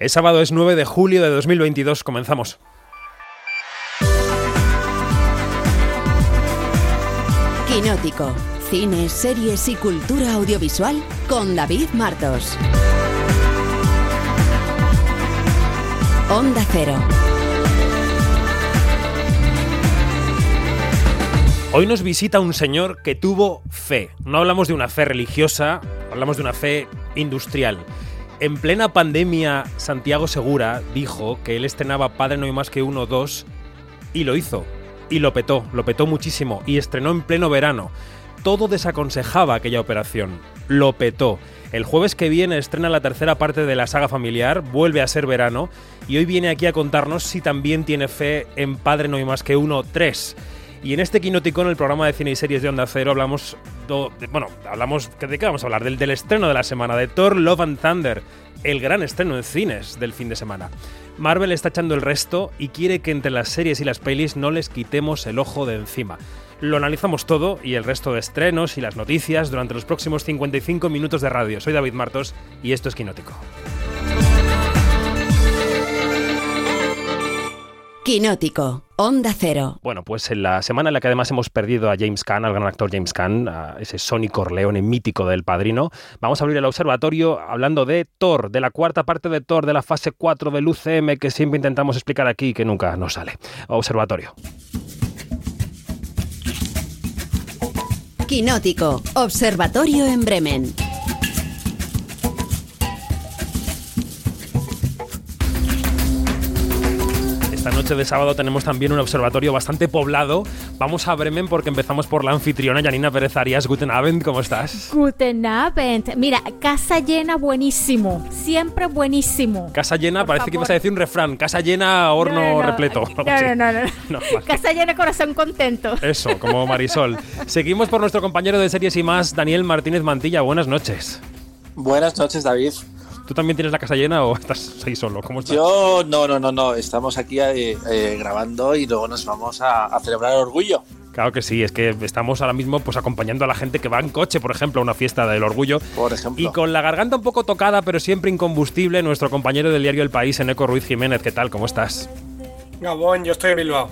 El sábado es 9 de julio de 2022. Comenzamos. Quinótico. Cine, series y cultura audiovisual con David Martos. Onda Cero. Hoy nos visita un señor que tuvo fe. No hablamos de una fe religiosa, hablamos de una fe industrial. En plena pandemia, Santiago Segura dijo que él estrenaba Padre No hay más que uno, dos, y lo hizo. Y lo petó, lo petó muchísimo, y estrenó en pleno verano. Todo desaconsejaba aquella operación. Lo petó. El jueves que viene estrena la tercera parte de la saga familiar, vuelve a ser verano, y hoy viene aquí a contarnos si también tiene fe en Padre No hay más que uno, tres. Y en este Quinoticón, el programa de cine y series de Onda Cero, hablamos. de- bueno, hablamos. ¿De qué vamos a hablar? Del, del estreno de la semana, de Thor Love and Thunder, el gran estreno en cines del fin de semana. Marvel está echando el resto y quiere que entre las series y las pelis no les quitemos el ojo de encima. Lo analizamos todo y el resto de estrenos y las noticias durante los próximos 55 minutos de radio. Soy David Martos y esto es Quinótico. Quinótico. Onda Cero. Bueno, pues en la semana en la que además hemos perdido a James Caan, al gran actor James Caan, a ese Sonny Corleone mítico del Padrino, vamos a abrir el observatorio hablando de Thor, de la cuarta parte de Thor, de la fase 4 del UCM que siempre intentamos explicar aquí y que nunca nos sale. Observatorio. Quinótico. Observatorio en Bremen. Esta noche de sábado tenemos también un observatorio bastante poblado. Vamos a Bremen porque empezamos por la anfitriona Janina Pérez Arias. Guten Abend, ¿cómo estás? Guten Abend. Mira, casa llena buenísimo. Siempre buenísimo. Casa llena, Por parece que ibas a decir un refrán. Casa llena, horno No, no, no. repleto. No, no, no, no. No, vale. Casa llena, corazón contento. Eso, como Marisol. Seguimos por nuestro compañero de series y más, Daniel Martínez Mantilla. Buenas noches. Buenas noches, David. ¿Tú también tienes la casa llena o estás ahí solo? ¿Cómo estás? Yo, no, no, no, no. Estamos aquí eh, eh, grabando y luego nos vamos a, a celebrar el orgullo. Claro que sí, es que estamos ahora mismo pues acompañando a la gente que va en coche, por ejemplo, a una fiesta del orgullo. Por ejemplo. Y con la garganta un poco tocada, pero siempre incombustible, nuestro compañero del diario El País, Eneco Ruiz Jiménez. ¿Qué tal? ¿Cómo estás? Gabón, yo estoy en Bilbao.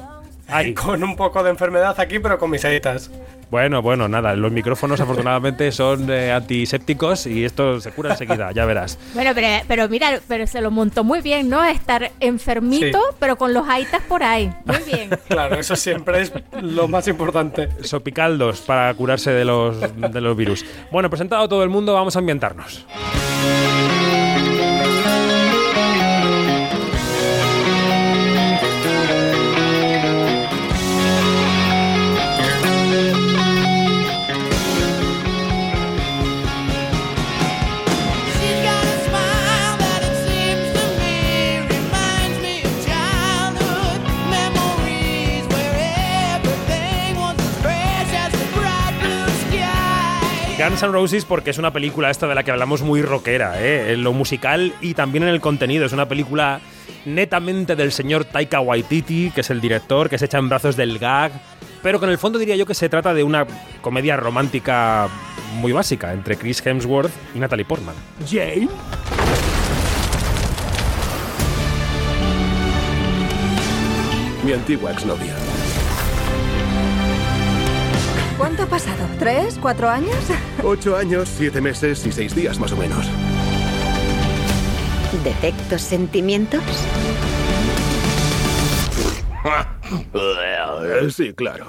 Ay. Con un poco de enfermedad aquí, pero con mis editas. Bueno, bueno, nada, los micrófonos afortunadamente son eh, antisépticos y esto se cura enseguida, ya verás. Bueno, pero, pero mira, pero se lo montó muy bien, ¿no? Estar enfermito, Sí. pero con los aitas por ahí. Muy bien. Claro, eso siempre es lo más importante. Sopicaldos para curarse de los, de los virus. Bueno, presentado todo el mundo, vamos a ambientarnos. Guns N' Roses porque es una película esta de la que hablamos muy rockera, ¿eh? en lo musical y también en el contenido. Es una película netamente del señor Taika Waititi, que es el director, que se echa en brazos del gag, pero que en el fondo diría yo que se trata de una comedia romántica muy básica entre Chris Hemsworth y Natalie Portman. Jane. Mi antigua exnovia. ¿Cuánto ha pasado? ¿Tres? ¿Cuatro años? Ocho años, siete meses y seis días más o menos. ¿Detecto sentimientos? Sí, claro.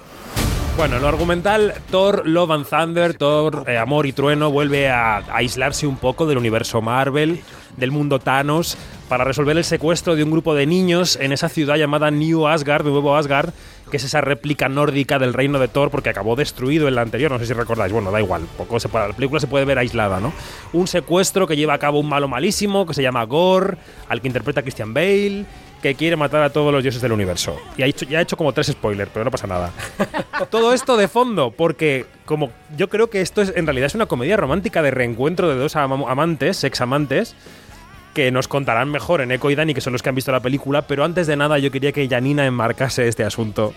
Bueno, lo argumental, Thor, Love and Thunder, Thor, eh, Amor y Trueno, vuelve a, a aislarse un poco del universo Marvel, del mundo Thanos, para resolver el secuestro de un grupo de niños en esa ciudad llamada New Asgard, Nuevo Asgard, que es esa réplica nórdica del reino de Thor, porque acabó destruido en la anterior, no sé si recordáis, bueno, da igual, poco se puede- la película se puede ver aislada, ¿no? Un secuestro que lleva a cabo un malo malísimo, que se llama Gore, al que interpreta Christian Bale, que quiere matar a todos los dioses del universo. Y ha hecho, ya ha hecho como tres spoilers, pero no pasa nada. Todo esto de fondo, porque como yo creo que esto es en realidad es una comedia romántica de reencuentro de dos am- amantes, ex amantes, que nos contarán mejor en Eco y Dani, que son los que han visto la película, pero antes de nada yo quería que Janina enmarcase este asunto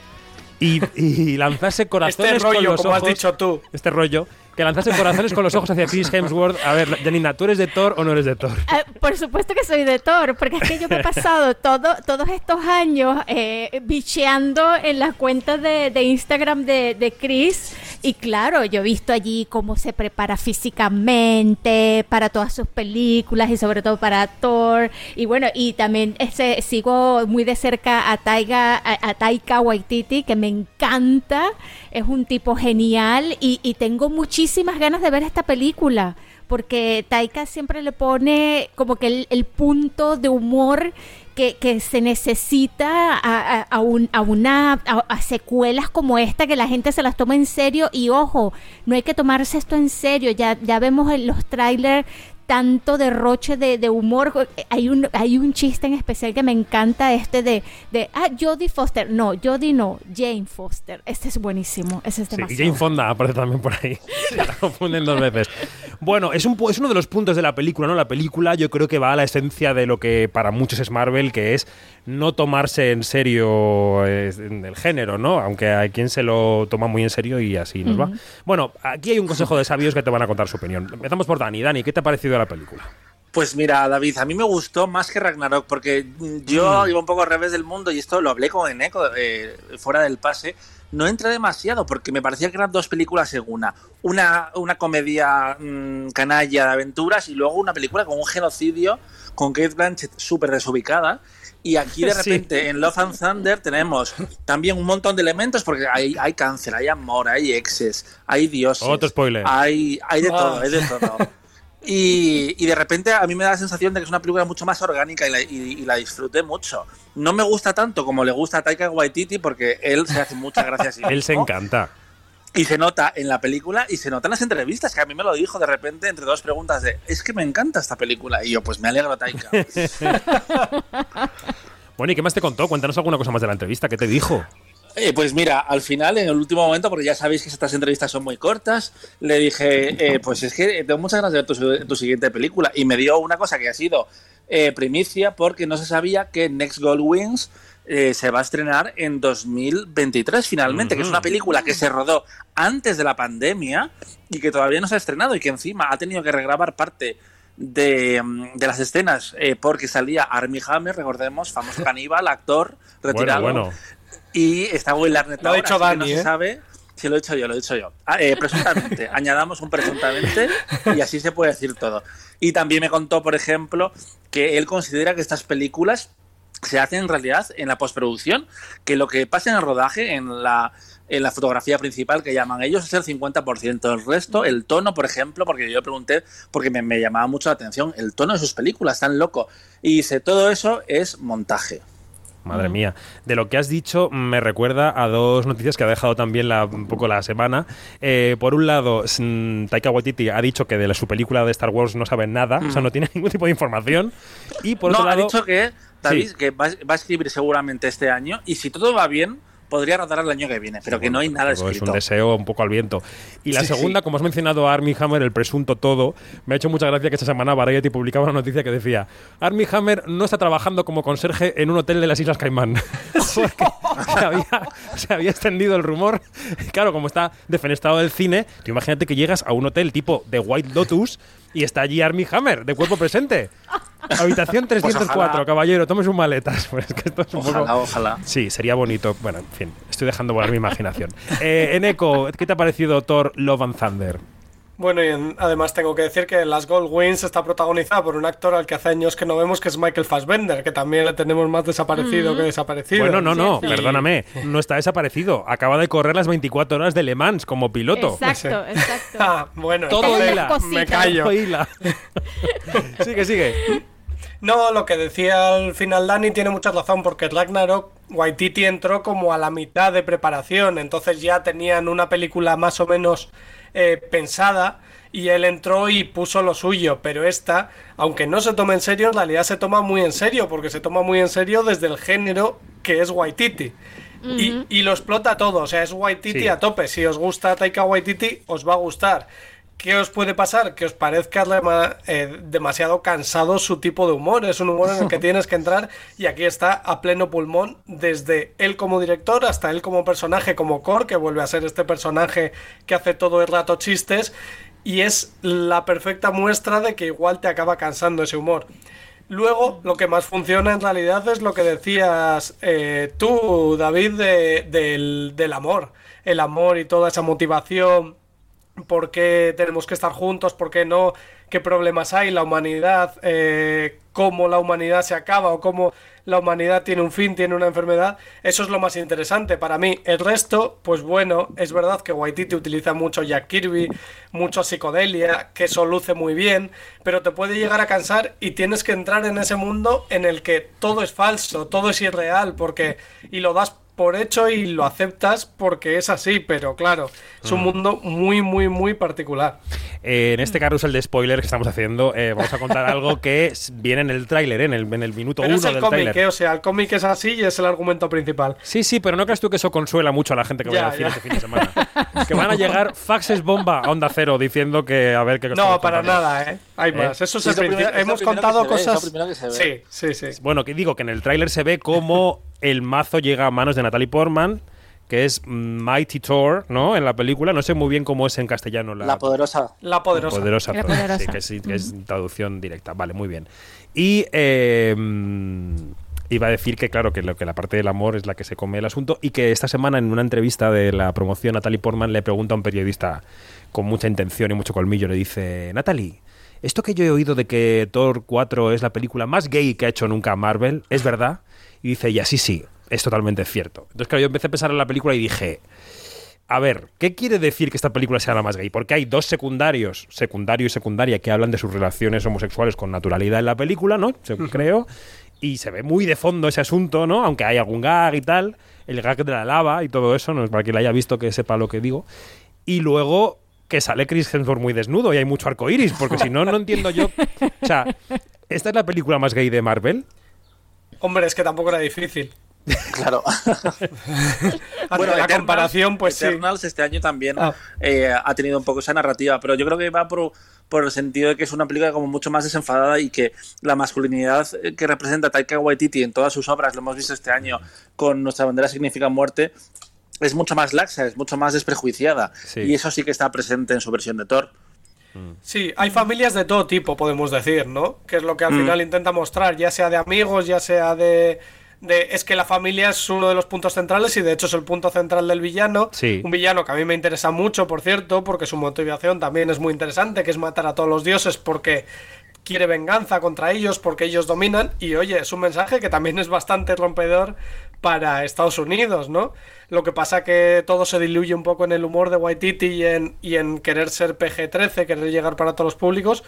y, y lanzase corazones Este rollo, con los como has ojos, dicho tú. este rollo que lanzase corazones con los ojos hacia Chris Hemsworth. A ver, Janina, ¿tú eres de Thor o no eres de Thor? Ah, por supuesto que soy de Thor, porque es que yo me he pasado todo, todos estos años eh, bicheando en las cuentas de, de Instagram de, de Chris. Y claro, yo he visto allí cómo se prepara físicamente para todas sus películas y sobre todo para Thor. Y bueno, y también sigo muy de cerca a, Taiga, a, Taika Waititi, que me encanta. Es un tipo genial y tengo muchísimas ganas de ver esta película porque Taika siempre le pone como que el, punto de humor que, que se necesita a, a- a un- a una a, a secuelas como esta que la gente se las toma en serio. Y ojo no hay que tomarse esto en serio. Ya ya vemos en los trailers tanto derroche de, de humor hay un hay un chiste en especial que me encanta este de, de ah Jodie Foster no Jodie no Jane Foster este es buenísimo ese es Sí, y demasiado Jane Fonda aparece también por ahí. Se la confunden dos veces. Bueno, es, un, es uno de los puntos de la película, ¿no? La película yo creo que va a la esencia de lo que para muchos es Marvel, que es no tomarse en serio eh, el género, ¿no? Aunque hay quien se lo toma muy en serio y así nos va. Bueno, aquí hay un consejo de sabios que te van a contar su opinión. Empezamos por Dani. Dani, ¿qué te ha parecido la película? Pues mira, David, a mí me gustó más que Ragnarok porque mm, yo iba un poco al revés del mundo y esto lo hablé con Eneco eh, fuera del pase. No entré demasiado porque me parecía que eran dos películas en una. Una, una comedia mm, canalla de aventuras y luego una película con un genocidio con Kate Blanchett súper desubicada. Y aquí de Sí. repente en Love and Thunder tenemos también un montón de elementos porque hay, hay cáncer, hay amor, hay exes, hay dioses. Otro spoiler. Hay, hay de Ah. todo, hay de todo. Y, y de repente a mí me da la sensación de que es una película mucho más orgánica y la, y- y la disfruté mucho. No me gusta tanto como le gusta a Taika Waititi porque él se hace muchas gracias. Él se encanta. Y se nota en la película y se nota en las entrevistas, que a mí me lo dijo de repente entre dos preguntas de, es que me encanta esta película. Y yo, pues me alegro, Taika. Bueno, ¿y qué más te contó? Cuéntanos alguna cosa más de la entrevista. ¿Qué te dijo? Eh, pues mira, al final, en el último momento, porque ya sabéis que estas entrevistas son muy cortas, le dije, eh, pues es que tengo muchas ganas de ver tu, tu siguiente película. Y me dio una cosa que ha sido eh, primicia, porque no se sabía que Next Gold Wings eh, se va a estrenar en 2023 finalmente, que es una película que se rodó antes de la pandemia y que todavía no se ha estrenado y que encima ha tenido que regrabar parte de, mm, de las escenas eh, porque salía Armie Hammer, recordemos, famoso caníbal, actor retirado. Bueno, bueno. Y está Will Arnett Lo ahora, que Dani, no se ¿eh? sabe. Si lo he dicho yo, lo he dicho yo. Ah, eh, presuntamente. Añadamos un presuntamente y así se puede decir todo. Y también me contó, por ejemplo, que él considera que estas películas se hacen en realidad en la postproducción, que lo que pasa en el rodaje, en la, en la fotografía principal que llaman ellos, es el 50%. El resto, el tono, por ejemplo, porque yo pregunté, porque me, me llamaba mucho la atención, el tono de sus películas, tan loco. Y dice, todo eso es montaje. Madre mía. De lo que has dicho me recuerda a dos noticias que ha dejado también la, un poco la semana. Eh, por un lado, mm, Taika Waititi ha dicho que de la- su película de Star Wars no sabe nada, o sea, no tiene ningún tipo de información. Y por no, otro ha lado, dicho que David Sí. que va, va a escribir seguramente este año y si todo va bien podría rodar el año que viene, pero que no hay nada Todo Es escrito. un deseo un poco al viento. Y la Sí, segunda, sí. como has mencionado a Armie Hammer, el presunto todo, me ha hecho mucha gracia que esta semana Variety publicaba una noticia que decía Armie Hammer no está trabajando como conserje en un hotel de las Islas Caimán. Porque se había, se había extendido el rumor. Claro, como está defenestrado del cine, tú imagínate que llegas a un hotel tipo de White Lotus y está allí Armie Hammer, de cuerpo presente. Habitación 304, Pues caballero, tome sus maletas. Pues es que esto es un poco... Ojalá, ojalá. Sí, sería bonito. Bueno, en fin, estoy dejando volar mi imaginación. Eh, Eneco, ¿qué te ha parecido Thor Love and Thunder? Bueno, y en- además tengo que decir que Las Gold Wings está protagonizada por un actor al que hace años que no vemos, que es Michael Fassbender, que también le tenemos más desaparecido que desaparecido. Bueno, no, no, perdóname, no está desaparecido. Acaba de correr las 24 horas de Le Mans como piloto. Exacto, exacto. Ah, bueno, Todo hila. me callo. Todo hila. sigue, sigue. No, lo que decía al final Dani tiene mucha razón, porque Ragnarok Waititi entró como a la mitad de preparación, entonces ya tenían una película más o menos eh, pensada y él entró y puso lo suyo, pero esta, aunque no se tome en serio, en realidad se toma muy en serio, porque se toma muy en serio desde el género que es Waititi. Y, y lo explota todo, o sea, es Waititi Sí. a tope. Si os gusta Taika Waititi, os va a gustar. ¿Qué os puede pasar? Que os parezca eh, demasiado cansado su tipo de humor. Es un humor en el que tienes que entrar y aquí está a pleno pulmón desde él como director hasta él como personaje, como Core, que vuelve a ser este personaje que hace todo el rato chistes y es la perfecta muestra de que igual te acaba cansando ese humor. Luego, lo que más funciona en realidad es lo que decías eh, tú, David, de- del, del amor. El amor y toda esa motivación, por qué tenemos que estar juntos, por qué no, qué problemas hay, la humanidad, eh, cómo la humanidad se acaba o cómo la humanidad tiene un fin, tiene una enfermedad. Eso es lo más interesante para mí. El resto, pues bueno, es verdad que Waititi utiliza mucho Jack Kirby, mucho psicodelia, que eso luce muy bien, pero te puede llegar a cansar y tienes que entrar en ese mundo en el que todo es falso, todo es irreal, porque y lo das por hecho y lo aceptas porque es así, pero claro, es un Mm. mundo muy, muy, muy particular. Eh, en este carrusel de spoilers que estamos haciendo, eh, vamos a contar algo que viene en el tráiler, eh, en, el, en el minuto Pero uno es el del cómic, tráiler. ¿eh? o sea, el cómic es así y es el argumento principal. Sí, sí, pero no creas tú que eso consuela mucho a la gente que vaya al cine ya. este fin de semana. que van a llegar faxes bomba a Onda Cero diciendo que a ver qué No, para contando. nada, ¿eh? Hay ¿Eh? más. Eso es el lo Hemos contado cosas. primero que se ve. Sí, sí, sí. Bueno, que digo que en el tráiler se ve cómo el mazo llega a manos de Natalie Portman, que es Mighty Thor, ¿no? En la película. No sé muy bien cómo es en castellano la, La poderosa. La poderosa. Poderosa La poderosa. sí, que, es, que es traducción directa. Vale, muy bien. Y eh, iba a decir que, claro, que, lo, que la parte del amor es la que se come el asunto y que esta semana en una entrevista de la promoción Natalie Portman le pregunta a un periodista con mucha intención y mucho colmillo, le dice, Natalie, esto que yo he oído de que Thor 4 es la película más gay que ha hecho nunca Marvel, ¿es verdad? Y dice, y así sí, es totalmente cierto. Entonces, claro, yo empecé a pensar en la película y dije, a ver, ¿qué quiere decir que esta película sea la más gay? Porque hay dos secundarios, secundario y secundaria, que hablan de sus relaciones homosexuales con naturalidad en la película, ¿no? Se- creo. Y se ve muy de fondo ese asunto, ¿no? Aunque hay algún gag y tal. El gag de la lava y todo eso, no es para quien la haya visto que sepa lo que digo. Y luego que sale Chris Hemsworth muy desnudo y hay mucho arco iris, porque si no, no entiendo yo. O sea, ¿esta es la película más gay de Marvel? Hombre, es que tampoco era difícil. Claro. Ante la Eternals- comparación, pues sí. Eternals este año también Ah. eh, ha tenido un poco esa narrativa, pero yo creo que va por, por el sentido de que es una película como mucho más desenfadada y que la masculinidad que representa Taika Waititi en todas sus obras, lo hemos visto este año con Nuestra bandera significa muerte, es mucho más laxa, es mucho más desprejuiciada. Sí. Y eso sí que está presente en su versión de Thor. Sí, hay familias de todo tipo, podemos decir, ¿no? Que es lo que al Mm. final intenta mostrar, ya sea de amigos, ya sea de, de- Es que la familia es uno de los puntos centrales y de hecho es el punto central del villano. Sí. Un villano que a mí me interesa mucho, por cierto, porque su motivación también es muy interesante, que es matar a todos los dioses porque quiere venganza contra ellos, porque ellos dominan. Y oye, es un mensaje que también es bastante rompedor para Estados Unidos, ¿no? Lo que pasa que todo se diluye un poco en el humor de Waititi y en, y en querer ser PG-13, querer llegar para todos los públicos,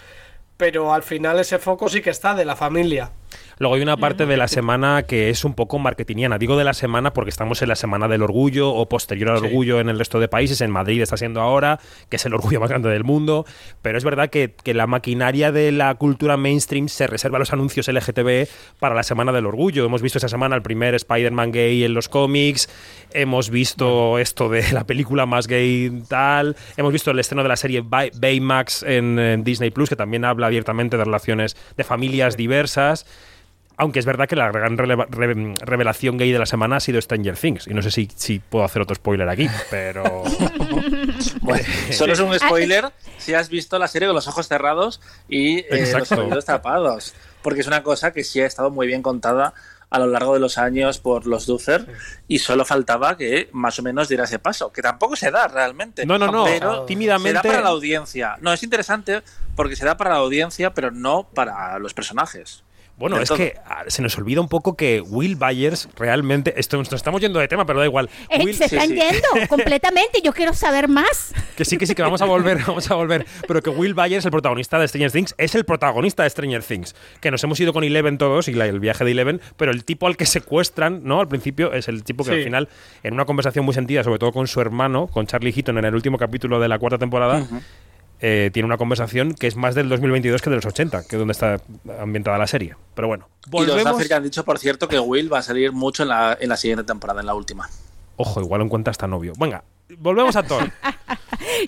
pero al final ese foco sí que está de la familia. Luego hay una parte de la semana que es un poco marketingiana. Digo de la semana porque estamos en la semana del orgullo o posterior al Sí. orgullo en el resto de países. En Madrid está siendo ahora, que es el orgullo más grande del mundo. Pero es verdad que, que la maquinaria de la cultura mainstream se reserva los anuncios LGTB para la semana del orgullo. Hemos visto esa semana el primer Spider-Man gay en los cómics. Hemos visto esto de la película más gay tal. Hemos visto el estreno de la serie Bay- Baymax en, en Disney Plus, que también habla abiertamente de relaciones de familias diversas. Aunque es verdad que la gran releva- re- revelación gay de la semana ha sido Stranger Things. Y no sé si, si puedo hacer otro spoiler aquí, pero. Bueno, solo es un spoiler si has visto la serie con los ojos cerrados y eh, los oídos tapados. Porque es una cosa que sí ha estado muy bien contada a lo largo de los años por los Duther y solo faltaba que más o menos diera ese paso, que tampoco se da realmente. No, no, no. Pero Tímidamente- Se da para la audiencia. No, es interesante porque se da para la audiencia, pero no para los personajes. Bueno, es que ah, se nos olvida un poco que Will Byers realmente. Esto nos estamos yendo de tema, pero da igual. Eh, Will- se están sí. yendo completamente. Yo quiero saber más. Que sí, que sí, que vamos a volver, vamos a volver. Pero que Will Byers, el protagonista de Stranger Things, es el protagonista de Stranger Things. Que nos hemos ido con Eleven todos y la- el viaje de Eleven, pero el tipo al que secuestran, ¿no? Al principio es el tipo que Sí. al final, en una conversación muy sentida, sobre todo con su hermano, con Charlie Heaton en el último capítulo de la cuarta temporada. Eh, tiene una conversación que es más del 2022 que de los 80, que es donde está ambientada la serie. Pero bueno, Y los. Duffer que han dicho, por cierto, que Will va a salir mucho en la, en la siguiente temporada, en la última. Ojo, igual lo encuentra hasta novio. Venga, volvemos a Thor.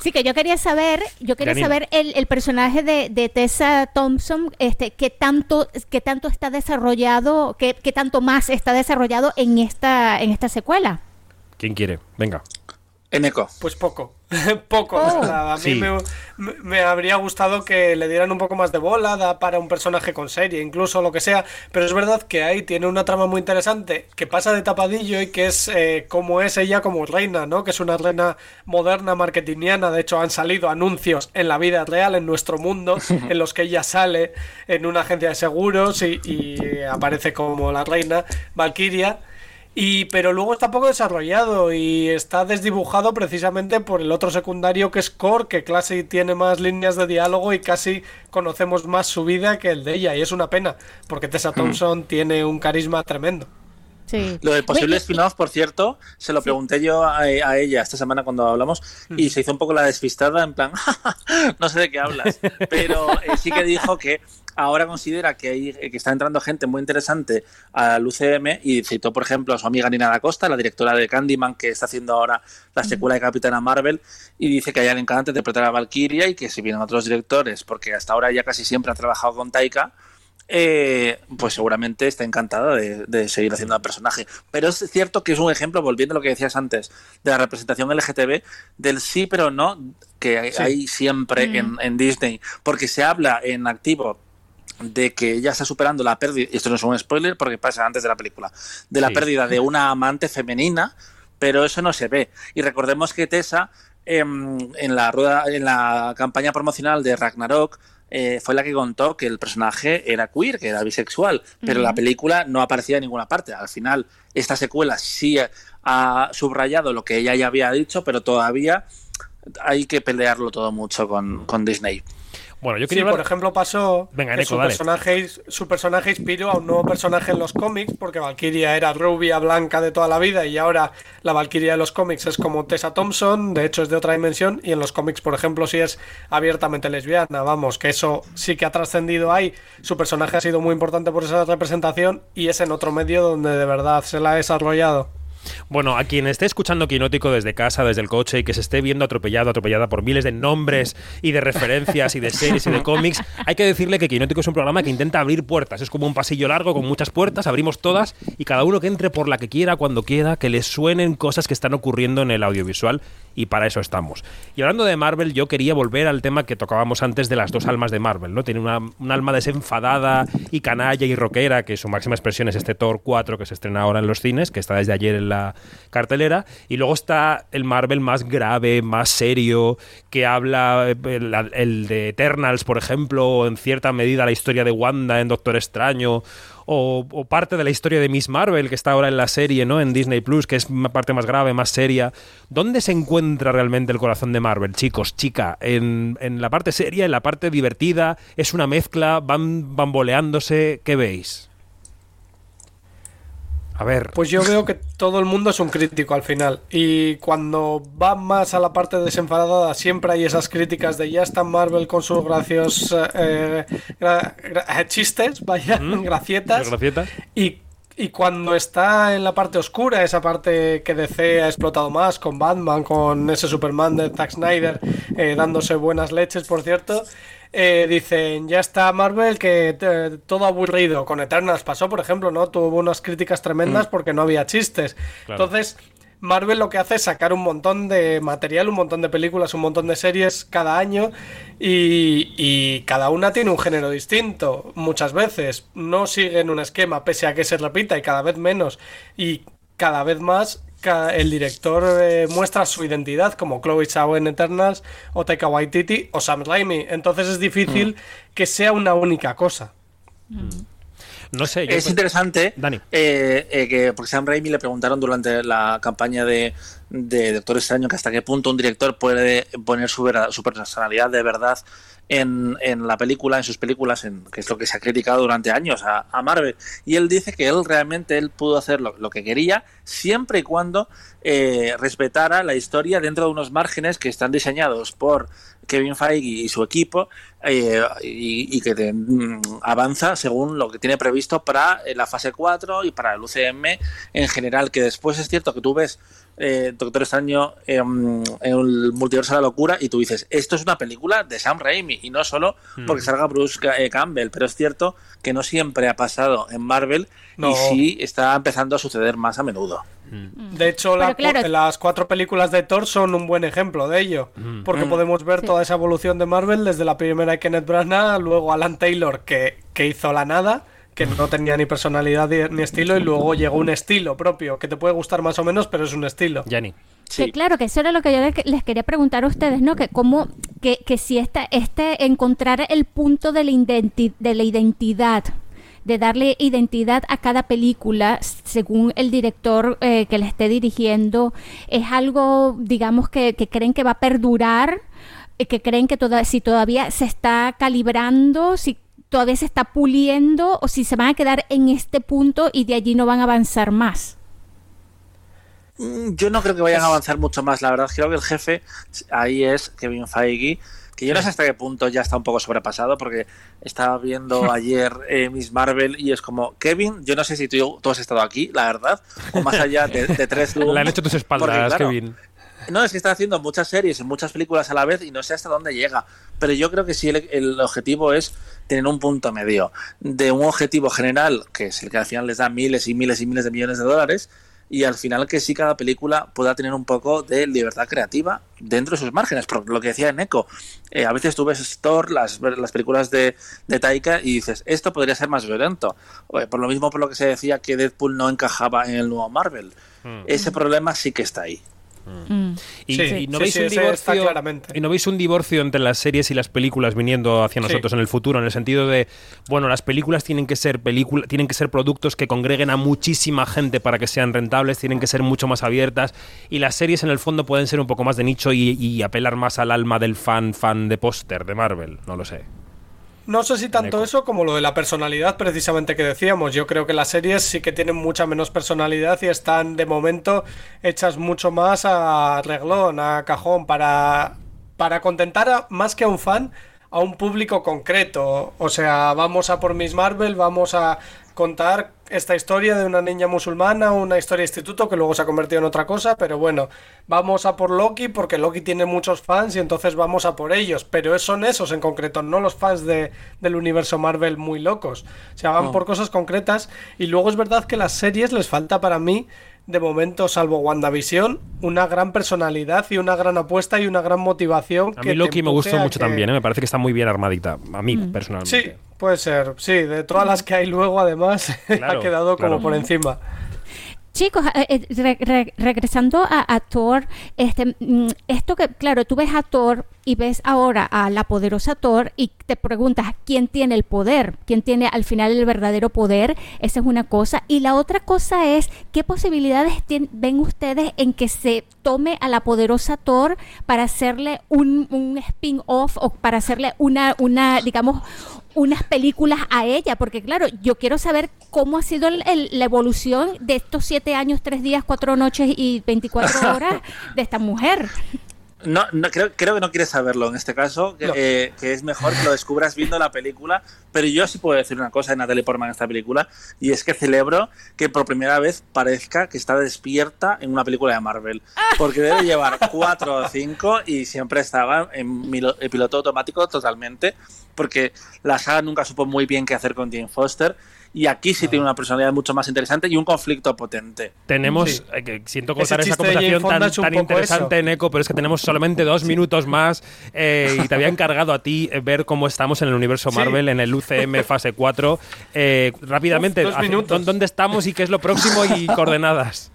Sí, que yo quería saber, yo quería Janina. saber el, el personaje de, de Tessa Thompson, este, qué tanto, qué tanto está desarrollado, qué, qué tanto más está desarrollado en esta, en esta secuela. ¿Quién quiere? Venga. Eneco. Pues poco, poco. Oh. o sea, a mí Sí. me, me- me habría gustado que le dieran un poco más de bola da para un personaje con serie, incluso lo que sea. Pero es verdad que ahí tiene una trama muy interesante que pasa de tapadillo y que es eh, cómo es ella como reina, ¿no? Que es una reina moderna, marketingiana. De hecho, han salido anuncios en la vida real, en nuestro mundo, en los que ella sale en una agencia de seguros y, y aparece como la reina Valkyria. Y, pero luego está poco desarrollado y está desdibujado precisamente por el otro secundario que es Core, que casi tiene más líneas de diálogo y casi conocemos más su vida que el de ella. Y es una pena, porque Tessa Thompson tiene un carisma tremendo. Sí. Lo del posible spin-off, por cierto, se lo pregunté yo a, a ella esta semana cuando hablamos y se hizo un poco la despistada, en plan, no sé de qué hablas, pero eh, sí que dijo que ahora considera que, hay, que está entrando gente muy interesante al UCM y citó, por ejemplo, a su amiga Nina da Costa, la directora de Candyman, que está haciendo ahora la secuela de Capitana Marvel, y dice que a ella le encanta interpretar a Valkyria y que si vienen otros directores, porque hasta ahora ya casi siempre ha trabajado con Taika, eh, pues seguramente está encantada de, de seguir haciendo al personaje. Pero es cierto que es un ejemplo, volviendo a lo que decías antes, de la representación LGTB, del sí pero no que hay, Sí. hay siempre en, en Disney, porque se habla en activo de que ella está superando la pérdida, y esto no es un spoiler porque pasa antes de la película, de la Sí. pérdida de una amante femenina, pero eso no se ve. Y recordemos que Tessa em, en la rueda, en la campaña promocional de Ragnarok eh, fue la que contó que el personaje era queer, que era bisexual, pero la película no aparecía en ninguna parte. Al final, esta secuela sí ha subrayado lo que ella ya había dicho, pero todavía hay que pelearlo todo mucho con, con Disney. Bueno, yo Sí, quería por hablar... ejemplo, pasó Venga, que su, dale. personaje, su personaje inspiró a un nuevo personaje en los cómics, porque Valkyria era rubia, blanca de toda la vida, y ahora la Valkyria de los cómics es como Tessa Thompson, de hecho es de otra dimensión, y en los cómics, por ejemplo, sí es abiertamente lesbiana, vamos, que eso sí que ha trascendido ahí, su personaje ha sido muy importante por esa representación, y es en otro medio donde de verdad se la ha desarrollado. Bueno, a quien esté escuchando Quinótico desde casa, desde el coche y que se esté viendo atropellado, atropellada por miles de nombres y de referencias y de series y de cómics, hay que decirle que Quinótico es un programa que intenta abrir puertas. Es como un pasillo largo con muchas puertas, abrimos todas y cada uno que entre por la que quiera, cuando quiera, que le suenen cosas que están ocurriendo en el audiovisual y para eso estamos. Y hablando de Marvel, yo quería volver al tema que tocábamos antes de las dos almas de Marvel, ¿no? Tiene una, un alma desenfadada y canalla y rockera, que su máxima expresión es este Thor 4 que se estrena ahora en los cines, que está desde ayer en la cartelera, y luego está el Marvel más grave, más serio, que habla eh, el, de Eternals, por ejemplo, o en cierta medida la historia de Wanda en Doctor Extraño, o, o parte de la historia de Miss Marvel, que está ahora en la serie, ¿no? En Disney Plus, que es una parte más grave, más seria. ¿Dónde se encuentra realmente el corazón de Marvel, chicos, chica? ¿En, en la parte seria, en la parte divertida? ¿Es una mezcla? ¿Van bamboleándose? ¿Qué veis? A ver. Pues yo veo que todo el mundo es un crítico al final. Y cuando va más a la parte desenfadada, siempre hay esas críticas de ya está Marvel con sus gracios eh, gra- gra- chistes, vaya, gracietas. ¿Las gracietas? Y, y cuando está en la parte oscura, esa parte que DC ha explotado más, con Batman, con ese Superman de Zack Snyder, eh, dándose buenas leches, por cierto, eh, dicen, ya está Marvel, que te- todo aburrido. Con Eternals pasó, por ejemplo, ¿no? Tuvo unas críticas tremendas porque no había chistes. Claro. Entonces... Marvel lo que hace es sacar un montón de material, un montón de películas, un montón de series cada año y, y cada una tiene un género distinto. Muchas veces no siguen un esquema pese a que se repita y cada vez menos y cada vez más el director eh, muestra su identidad como Chloe Zhao en Eternals o Taika Waititi o Sam Raimi. Entonces es difícil que sea una única cosa. No sé. yo- Es interesante Dani. eh, eh, que porque Sam Raimi le preguntaron durante la campaña de, de Doctor Extraño que hasta qué punto un director puede poner su, vera- su personalidad de verdad en, en la película, en sus películas, en, que es lo que se ha criticado durante años a, a Marvel. Y él dice que él realmente él pudo hacer lo, lo que quería siempre y cuando eh, respetara la historia dentro de unos márgenes que están diseñados por Kevin Feige y su equipo eh, y, y que te- mm, avanza según lo que tiene previsto para eh, la fase 4 y para el UCM en general, que después es cierto que tú ves eh, Doctor Extraño em, en el multiverso de la locura y tú dices, esto es una película de Sam Raimi y no solo porque salga Bruce Ca- eh, Campbell, pero es cierto que no siempre ha pasado en Marvel No. y sí está empezando a suceder más a menudo. De hecho, la- Pero claro- las cuatro películas de Thor son un buen ejemplo de ello. Porque podemos ver Sí. toda esa evolución de Marvel desde la primera de Kenneth Branagh, luego Alan Taylor, que, que hizo la nada, que no tenía ni personalidad ni- estilo, y luego llegó un estilo propio, que te puede gustar más o menos, pero es un estilo. Yanni. Que claro, que eso era lo que yo le- les quería preguntar a ustedes, ¿no? Que cómo, que, que si esta, este, encontrar el punto de la, identi- de la identidad, de darle identidad a cada película según el director eh, que la esté dirigiendo, es algo, digamos, que, que creen que va a perdurar, eh, que creen que toda, si todavía se está calibrando, si todavía se está puliendo, o si se van a quedar en este punto y de allí no van a avanzar más. Mm, Yo no creo que vayan a avanzar mucho más, la verdad. Creo que el jefe ahí es Kevin Feige, que yo no sé hasta qué punto ya está un poco sobrepasado, porque estaba viendo ayer eh, Miss Marvel y es como, Kevin, yo no sé si tú, tú has estado aquí, la verdad, o más allá de, de tres Le han hecho tus espaldas, Porque, claro, Kevin. No, es que está haciendo muchas series y muchas películas a la vez y no sé hasta dónde llega. Pero yo creo que sí el, el objetivo es tener un punto medio de un objetivo general, que es el que al final les da miles y miles y miles de millones de dólares, y al final que sí cada película pueda tener un poco de libertad creativa dentro de sus márgenes. Por lo que decía Neko, eh, a veces tú ves Thor, las, las películas de, de Taika, y dices, esto podría ser más violento. Por lo mismo por lo que se decía que Deadpool no encajaba en el nuevo Marvel. Ese problema sí que está ahí. Y, Sí, y no sí, veis sí, un divorcio claramente. y no veis un divorcio entre las series y las películas viniendo hacia Sí. nosotros en el futuro en el sentido de bueno las películas tienen que ser película tienen que ser productos que congreguen a muchísima gente para que sean rentables tienen que ser mucho más abiertas y las series en el fondo pueden ser un poco más de nicho y, y apelar más al alma del fan fan de póster de Marvel no lo sé No sé si tanto eso como lo de la personalidad precisamente que decíamos. Yo creo que las series sí que tienen mucha menos personalidad y están de momento hechas mucho más a reglón, a cajón, para, para contentar a- más que a un fan, a un público concreto. O sea, vamos a por Miss Marvel, vamos a contar esta historia de una niña musulmana, una historia de instituto que luego se ha convertido en otra cosa, pero bueno, vamos a por Loki porque Loki tiene muchos fans y entonces vamos a por ellos, pero son esos en concreto, no los fans de, del universo Marvel muy locos, o sea, van por cosas concretas y luego es verdad que las series les falta para mí de momento, salvo WandaVision, una gran personalidad y una gran apuesta y una gran motivación. a que mí te Loki me gustó mucho que- también ¿eh? me parece que está muy bien armadita a mí Sí, personalmente puede ser. Sí, de todas las que hay luego, además, Claro, ha quedado como claro. por encima. Chicos, eh, eh, re- re- regresando a, a Thor, este, mm, esto que, claro, tú ves a Thor y ves ahora a la poderosa Thor y te preguntas quién tiene el poder, quién tiene al final el verdadero poder, esa es una cosa. Y la otra cosa es, ¿qué posibilidades tien- ven ustedes en que se tome a la poderosa Thor para hacerle un, un spin-off o para hacerle una, una, digamos, unas películas a ella, porque claro, yo quiero saber cómo ha sido el- el- la evolución de estos siete años, tres días, cuatro noches y 24 horas de esta mujer. No, no creo, creo que no quieres saberlo en este caso, que, No. eh, que es mejor que lo descubras viendo la película, pero yo sí puedo decir una cosa de Natalie Portman en esta película, y es que celebro que por primera vez parezca que está despierta en una película de Marvel, porque debe llevar cuatro o cinco y siempre estaba en piloto automático totalmente, porque la saga nunca supo muy bien qué hacer con Jane Foster, y aquí sí tiene una personalidad mucho más interesante y un conflicto potente. Tenemos, Sí. eh, que siento cortar esa conversación tan, tan interesante, eso. Neko, pero es que tenemos solamente dos minutos más eh, y te había encargado a ti eh, ver cómo estamos en el universo Sí. Marvel, en el UCM fase 4. Eh, rápidamente, Uf. ¿dó- ¿dónde estamos y qué es lo próximo y coordenadas?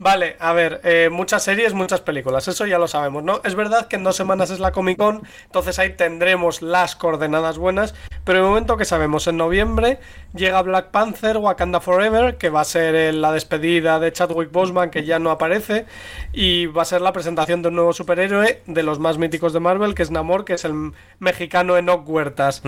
Vale, a ver, eh, muchas series, muchas películas, eso ya lo sabemos, ¿no? Es verdad que en dos semanas es la Comic Con, entonces ahí tendremos las coordenadas buenas, pero de momento que sabemos, en noviembre llega Black Panther, Wakanda Forever, que va a ser eh, la despedida de Chadwick Boseman, que ya no aparece, y va a ser la presentación de un nuevo superhéroe de los más míticos de Marvel, que es Namor, que es el mexicano Enoch Huertas.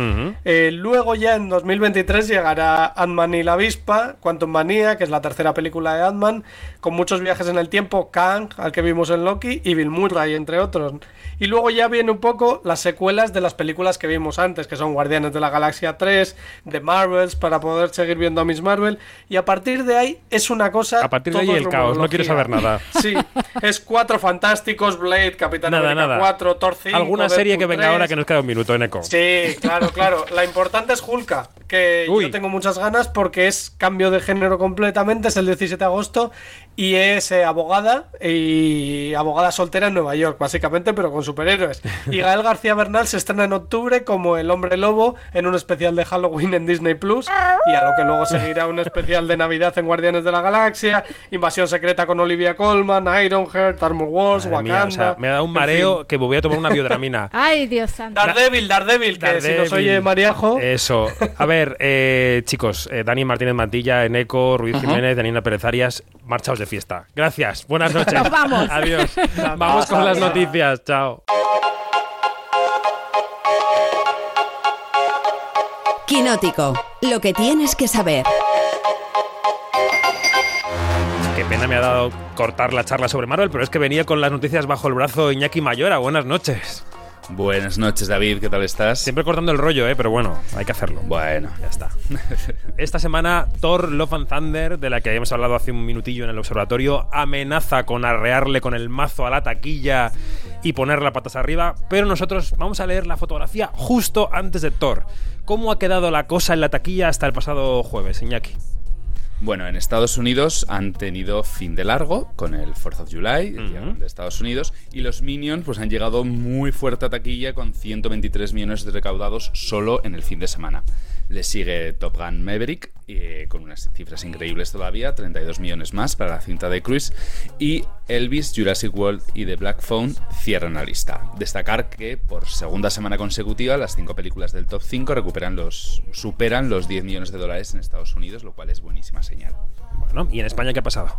Eh, luego ya en 2023 llegará Ant-Man y la avispa, Quantum Manía, que es la tercera película de Ant-Man, con muchos viajes en el tiempo, Kang, al que vimos en Loki, y Bill Murray, entre otros. Y luego ya viene un poco las secuelas de las películas que vimos antes, que son Guardianes de la Galaxia 3, de Marvels, para poder seguir viendo a Miss Marvel. Y a partir de ahí es una cosa. A partir de ahí el caos, no quiero saber nada. Sí, es cuatro fantásticos, Blade, Capitán Nada, América nada. 4, Thor 5. Alguna serie que venga ahora 3. que nos queda un minuto en eco. Sí, claro, claro. La importante es Hulka, que Uy. yo tengo muchas ganas porque es cambio de género completamente, es el 17 de agosto y es eh, abogada y abogada soltera en Nueva York, básicamente, pero con superhéroes. Y Gael García Bernal se estrena en octubre como El Hombre Lobo en un especial de Halloween en Disney Plus y a lo que luego seguirá un especial de Navidad en Guardianes de la Galaxia, Invasión Secreta con Olivia Colman, Ironheart, Armor Wars, Madre mía, Wakanda. o sea, me ha dado un en mareo fin. que me voy a tomar una biodramina. Ay, Dios santo. Daredevil, Daredevil, que si nos oye Mariajo. Eso. A ver, eh, chicos, eh, Dani Martínez Mantilla, Eneco, Ruiz Jiménez, Daniela Pérez Arias, marchaos de fiesta. Gracias, buenas noches. Nos vamos. Adiós. Vamos con las noticias, chao. Quinótico. Lo que tienes que saber. Qué pena me ha dado cortar la charla sobre Marvel, pero es que venía con las noticias bajo el brazo Iñaki Mayora. Buenas noches. Buenas noches, David, ¿qué tal estás? Siempre cortando el rollo, ¿eh? pero bueno, hay que hacerlo. Bueno, Ya está. Esta semana, Thor Love and Thunder, de la que habíamos hablado hace un minutillo en el observatorio, amenaza con arrearle con el mazo a la taquilla y ponerla patas arriba, pero nosotros vamos a leer la fotografía justo antes de Thor. ¿Cómo ha quedado la cosa en la taquilla hasta el pasado jueves, Iñaki? Bueno, en Estados Unidos han tenido fin de largo con el 4th of July de Estados Unidos y los Minions pues han llegado muy fuerte a taquilla con 123 millones de recaudados solo en el fin de semana. Le sigue Top Gun Maverick eh, con unas cifras increíbles todavía, 32 millones más para la cinta de Cruise y Elvis, Jurassic World y The Black Phone cierran la lista. Destacar que por segunda semana consecutiva las cinco películas del top 5 recuperan los superan los 10 millones de dólares en Estados Unidos, lo cual es buenísima señal. Bueno, ¿y en España qué ha pasado?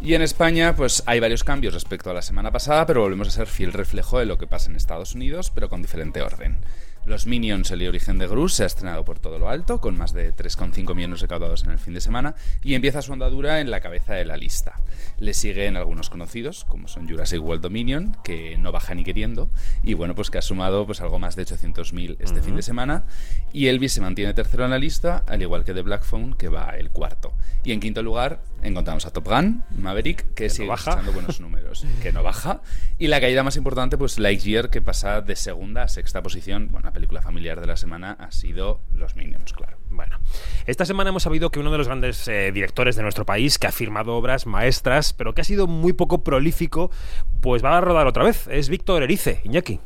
Y en España, pues hay varios cambios respecto a la semana pasada, pero volvemos a ser fiel reflejo de lo que pasa en Estados Unidos, pero con diferente orden. Los Minions, el origen de Gru, se ha estrenado por todo lo alto, con más de 3,5 millones recaudados en el fin de semana, y empieza su andadura en la cabeza de la lista. Le siguen algunos conocidos, como son Jurassic World Dominion, que no baja ni queriendo, y bueno, pues que ha sumado pues algo más de 800.000 este fin de semana, y Elvis se mantiene tercero en la lista, al igual que The Black Phone, que va el cuarto. Y en quinto lugar encontramos a Top Gun, Maverick, que, no sigue baja. cosechando buenos números, que no baja. Y la caída más importante, pues Lightyear, que pasa de segunda a sexta posición. Bueno, la película familiar de la semana ha sido Los Minions, claro. Bueno, esta semana hemos sabido que uno de los grandes eh, directores de nuestro país, que ha firmado obras maestras, pero que ha sido muy poco prolífico, pues va a rodar otra vez. Es Víctor Erice, Iñaki.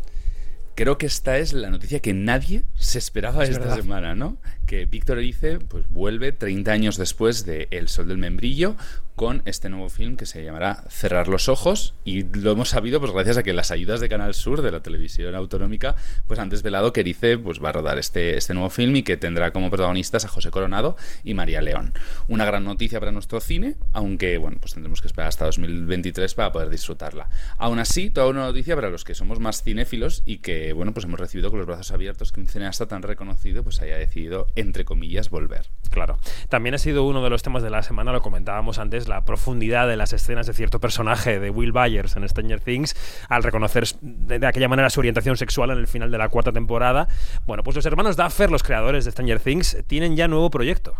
Creo que esta es la noticia que nadie se esperaba esta verdad. semana, ¿no? Que Víctor Erice pues, vuelve 30 años después de El Sol del Membrillo con este nuevo film que se llamará Cerrar los Ojos y lo hemos sabido pues gracias a que las ayudas de Canal Sur, de la televisión autonómica, pues han desvelado que Erice pues, va a rodar este, este nuevo film y que tendrá como protagonistas a José Coronado y María León. Una gran noticia para nuestro cine, aunque bueno, pues tendremos que esperar hasta 2023 para poder disfrutarla. Aún así, toda una noticia para los que somos más cinéfilos y que bueno, pues hemos recibido con los brazos abiertos que un cineasta tan reconocido pues haya decidido, entre comillas, volver. Claro. También ha sido uno de los temas de la semana, lo comentábamos antes, la profundidad de las escenas de cierto personaje de Will Byers en Stranger Things, al reconocer de, de aquella manera su orientación sexual en el final de la cuarta temporada. Bueno, pues los hermanos Duffer, los creadores de Stranger Things, tienen ya nuevo proyecto.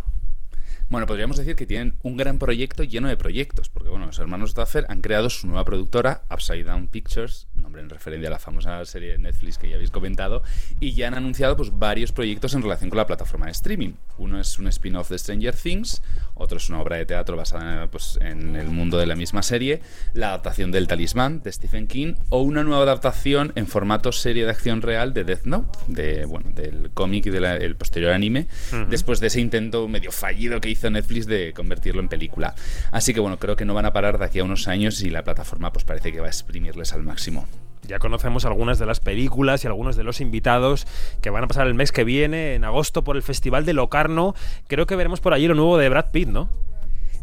Bueno, podríamos decir que tienen un gran proyecto lleno de proyectos, porque bueno, los hermanos Duffer han creado su nueva productora, Upside Down Pictures, nombre en referencia a la famosa serie de Netflix que ya habéis comentado, y ya han anunciado pues varios proyectos en relación con la plataforma de streaming. Uno es un spin-off de Stranger Things, otro es una obra de teatro basada pues, en el mundo de la misma serie, la adaptación del Talismán de Stephen King, o una nueva adaptación en formato serie de acción real de Death Note, de, bueno, del cómic y del posterior anime, después de ese intento medio fallido que hizo Netflix de convertirlo en película. Así que bueno, creo que no van a parar de aquí a unos años y la plataforma pues parece que va a exprimirles al máximo. Ya conocemos algunas de las películas y algunos de los invitados que van a pasar el mes que viene, en agosto, por el Festival de Locarno. Creo que veremos por allí lo nuevo de Brad Pitt, ¿no?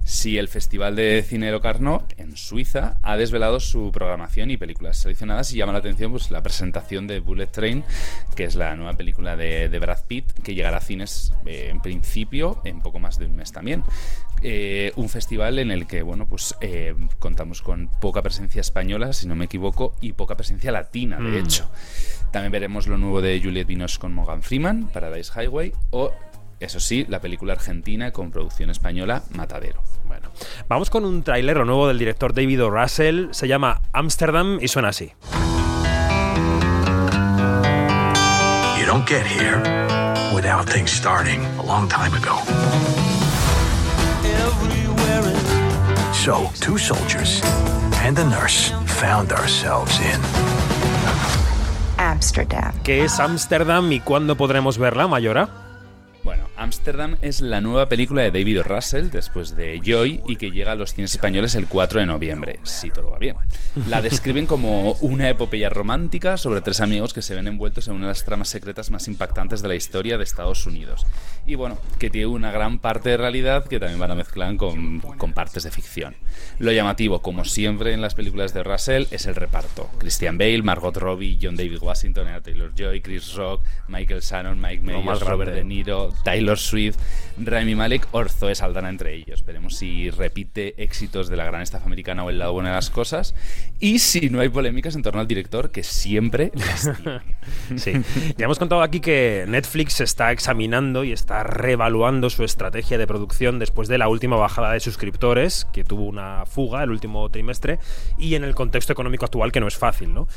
Si el Festival de Cine Locarno en Suiza ha desvelado su programación y películas seleccionadas y llama la atención pues, la presentación de Bullet Train, que es la nueva película de, de Brad Pitt, que llegará a cines eh, en principio en poco más de un mes también. Eh, un festival en el que bueno pues eh, contamos con poca presencia española, si no me equivoco, y poca presencia latina, de Mm. hecho. También veremos lo nuevo de Juliette Binoche con Morgan Freeman, Paradise Highway, o, eso sí, la película argentina con producción española, Matadero. Bueno, vamos con un tráiler nuevo del director David O. Russell. Se llama Amsterdam y suena así. You don't get here without things starting a long time ago. So, two soldiers and a nurse found ourselves in Amsterdam. ¿Qué es Amsterdam y cuándo podremos verla, Mayora? Amsterdam es la nueva película de David. Russell después de Joy y que llega a los cines españoles el 4 de noviembre, si todo va bien. La describen como una epopeya romántica sobre tres amigos que se ven envueltos en una de las tramas secretas más impactantes de la historia de Estados Unidos. Y bueno, que tiene una gran parte de realidad que también van a mezclar con, con partes de ficción. Lo llamativo, como siempre en las películas de Russell, es el reparto. Christian Bale, Margot Robbie, John David Washington, Anya Taylor-Joy, Chris Rock, Michael Shannon, Mike Myers, Robert. De Niro, Taylor Swift, Rami Malek o Zoe Saldana entre ellos. Veremos si repite éxitos de la gran estafa americana o el lado bueno de las cosas y si no hay polémicas en torno al director, que siempre. Sí. Ya hemos contado aquí que Netflix está examinando y está reevaluando su estrategia de producción después de la última bajada de suscriptores, que tuvo una fuga el último trimestre, y en el contexto económico actual que no es fácil, ¿no?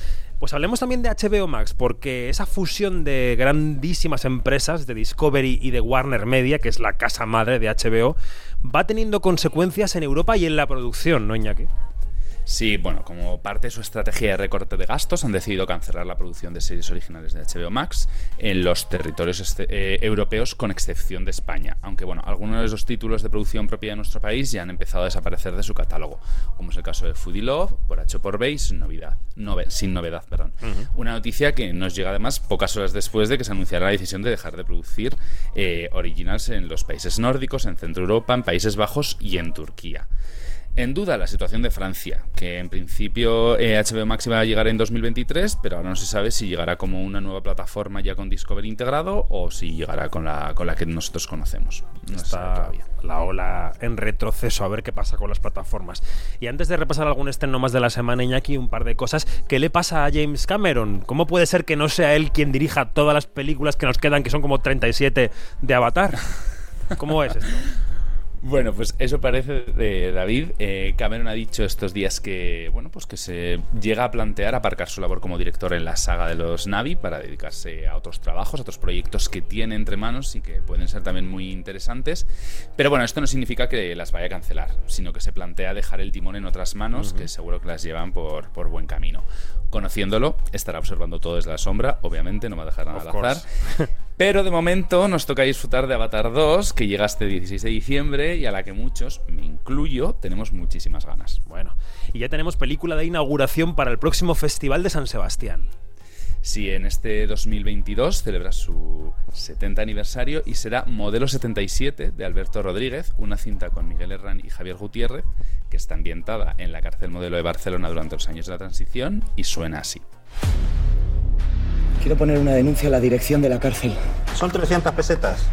Pues hablemos también de HBO Max, porque esa fusión de grandísimas empresas de Discovery y de Warner Media, que es la casa madre de HBO, va teniendo consecuencias en Europa y en la producción, ¿no, Iñaki? Sí, bueno, como parte de su estrategia de recorte de gastos, han decidido cancelar la producción de series originales de HBO Max en los territorios este- eh, europeos, con excepción de España. Aunque, bueno, algunos de esos títulos de producción propia de nuestro país ya han empezado a desaparecer de su catálogo, como es el caso de Foodie Love, por H por B sin novedad. nove- sin novedad perdón. Una noticia que nos llega además pocas horas después de que se anunciara la decisión de dejar de producir eh, originals en los países nórdicos, en Centro Europa, en Países Bajos y en Turquía. En duda la situación de Francia, que en principio eh, HBO Max iba a llegar en 2023, pero ahora no se sabe si llegará como una nueva plataforma ya con Discovery integrado o si llegará con la, con la que nosotros conocemos. No está todavía. la ola en retroceso, a ver qué pasa con las plataformas. Y antes de repasar algún estreno más de la semana, Iñaki, un par de cosas. ¿Qué le pasa a James Cameron? ¿Cómo puede ser que no sea él quien dirija todas las películas que nos quedan, que son como 37 de Avatar? ¿Cómo es esto? Bueno, pues eso parece de David. Eh, Cameron ha dicho estos días que, bueno, pues que se llega a plantear aparcar su labor como director en la saga de los Navi para dedicarse a otros trabajos, a otros proyectos que tiene entre manos y que pueden ser también muy interesantes. Pero bueno, esto no significa que las vaya a cancelar, sino que se plantea dejar el timón en otras manos que seguro que las llevan por, por buen camino. Conociéndolo, estará observando todo desde la sombra, obviamente, no va a dejar nada Of al azar. Pero de momento nos toca disfrutar de Avatar 2, que llega este 16 de diciembre y a la que muchos, me incluyo, tenemos muchísimas ganas. Bueno, y ya tenemos película de inauguración para el próximo Festival de San Sebastián. Sí, en este 2022 celebra su 70 aniversario y será Modelo 77 de Alberto Rodríguez, una cinta con Miguel Herrán y Javier Gutiérrez, que está ambientada en la cárcel modelo de Barcelona durante los años de la transición y suena así. Quiero poner una denuncia a la dirección de la cárcel. Son 300 pesetas.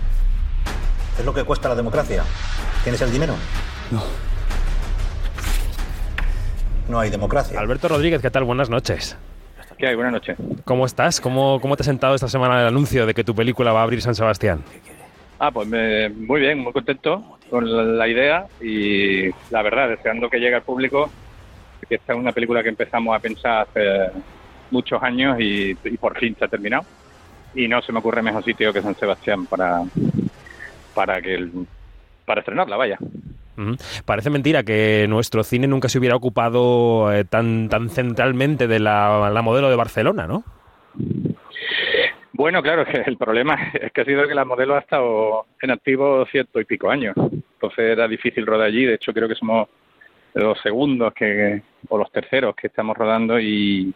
Es lo que cuesta la democracia. ¿Tienes el dinero? No. No hay democracia. Alberto Rodríguez, ¿qué tal? Buenas noches. ¿Qué hay? Buenas noches. ¿Cómo estás? ¿Cómo, ¿Cómo te ha sentado esta semana el anuncio de que tu película va a abrir San Sebastián? Ah, pues me- muy bien, muy contento con la, la idea y la verdad, deseando que llegue al público, que esta es una película que empezamos a pensar hace muchos años y, y por fin se ha terminado. Y no se me ocurre mejor sitio que San Sebastián para, para, que el- para estrenarla, vaya. Parece mentira que nuestro cine nunca se hubiera ocupado eh, tan, tan centralmente de la, modelo de Barcelona, ¿no? Bueno, claro, que el problema es que ha sido que la modelo ha estado en activo ciento y pico años. Entonces era difícil rodar allí. De hecho, creo que somos los segundos que o los terceros que estamos rodando y,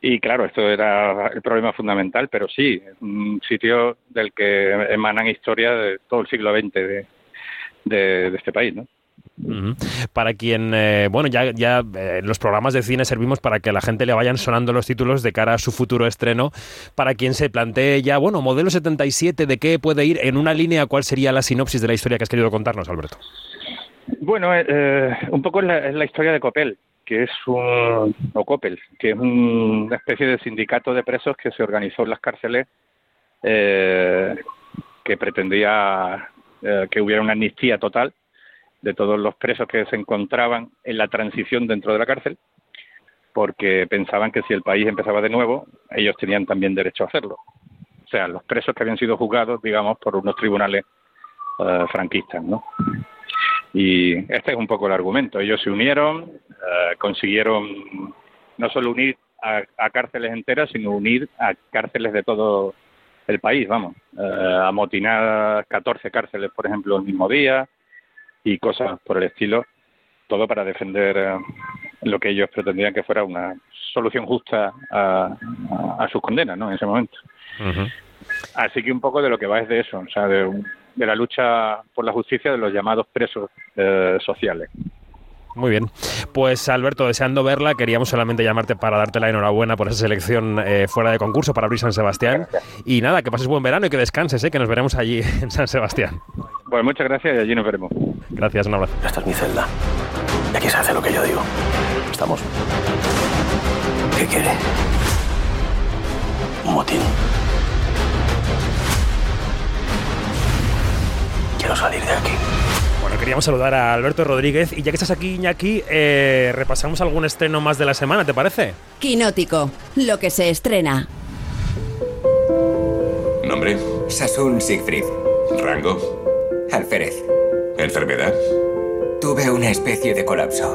y claro, esto era el problema fundamental, pero sí, un sitio del que emanan historias de todo el siglo XX de, de, de este país, ¿no? Para quien, eh, bueno, ya, ya eh, los programas de cine servimos para que a la gente le vayan sonando los títulos de cara a su futuro estreno. Para quien se plantee ya, bueno, modelo 77, ¿de qué puede ir? En una línea, ¿cuál sería la sinopsis de la historia que has querido contarnos, Alberto? Bueno, eh, eh, un poco es la, es la historia de Copel, que es un, o Copel, que es un- una especie de sindicato de presos que se organizó en las cárceles, eh, que pretendía eh, que hubiera una amnistía total de todos los presos que se encontraban en la transición dentro de la cárcel, porque pensaban que si el país empezaba de nuevo, ellos tenían también derecho a hacerlo. O sea, los presos que habían sido juzgados, digamos, por unos tribunales eh, franquistas, ¿no? Y este es un poco el argumento. Ellos se unieron, eh, consiguieron no solo unir a, a cárceles enteras, sino unir a cárceles de todo el país, vamos. Eh, amotinar 14 cárceles, por ejemplo, el mismo día y cosas por el estilo. Todo para defender eh, lo que ellos pretendían que fuera una solución justa a, a- a sus condenas, ¿no? En ese momento. Así que un poco de lo que va es de eso, o sea, de, de la lucha por la justicia de los llamados presos eh, sociales. Muy bien. Pues Alberto, deseando verla, queríamos solamente llamarte para darte la enhorabuena por esa selección eh, fuera de concurso para abrir San Sebastián. Y nada, que pases buen verano y que descanses, ¿eh? que nos veremos allí en San Sebastián. Pues muchas gracias y allí nos veremos. Gracias, un abrazo. Esta es mi celda. Y aquí se hace lo que yo digo. ¿Estamos? ¿Qué quiere? Un motín. Quiero salir de aquí. Bueno, queríamos saludar a Alberto Rodríguez y ya que estás aquí, Iñaki, eh, repasamos algún estreno más de la semana, ¿te parece? Quinótico, lo que se estrena. Nombre. Sasun Siegfried. Rango. Alférez. Enfermedad. Tuve una especie de colapso.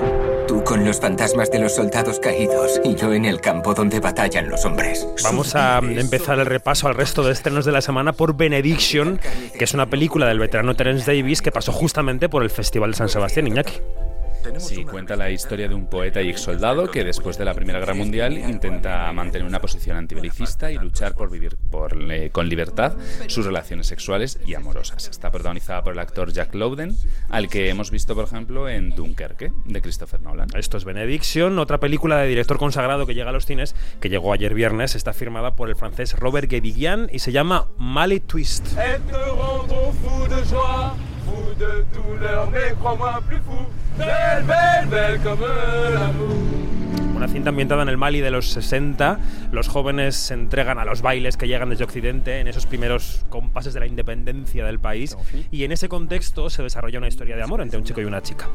Tú con los fantasmas de los soldados caídos y yo en el campo donde batallan los hombres. Vamos a empezar el repaso al resto de estrenos de la semana por Benediction, que es una película del veterano Terence Davis que pasó justamente por el Festival de San Sebastián, Iñaki. Sí, cuenta la historia de un poeta y ex soldado que después de la Primera Guerra Mundial intenta mantener una posición antibelicista y luchar por vivir por, eh, con libertad sus relaciones sexuales y amorosas. Está protagonizada por el actor Jack Lowden, al que hemos visto, por ejemplo, en Dunkerque, de Christopher Nolan. Esto es Benediction, otra película de director consagrado que llega a los cines, que llegó ayer viernes, está firmada por el francés Robert Guédiguian y se llama Mali Twist. Elles te Una cinta ambientada en el Mali de los 60. Los jóvenes se entregan a los bailes que llegan desde Occidente en esos primeros compases de la independencia del país. Y en ese contexto se desarrolla una historia de amor entre un chico y una chica.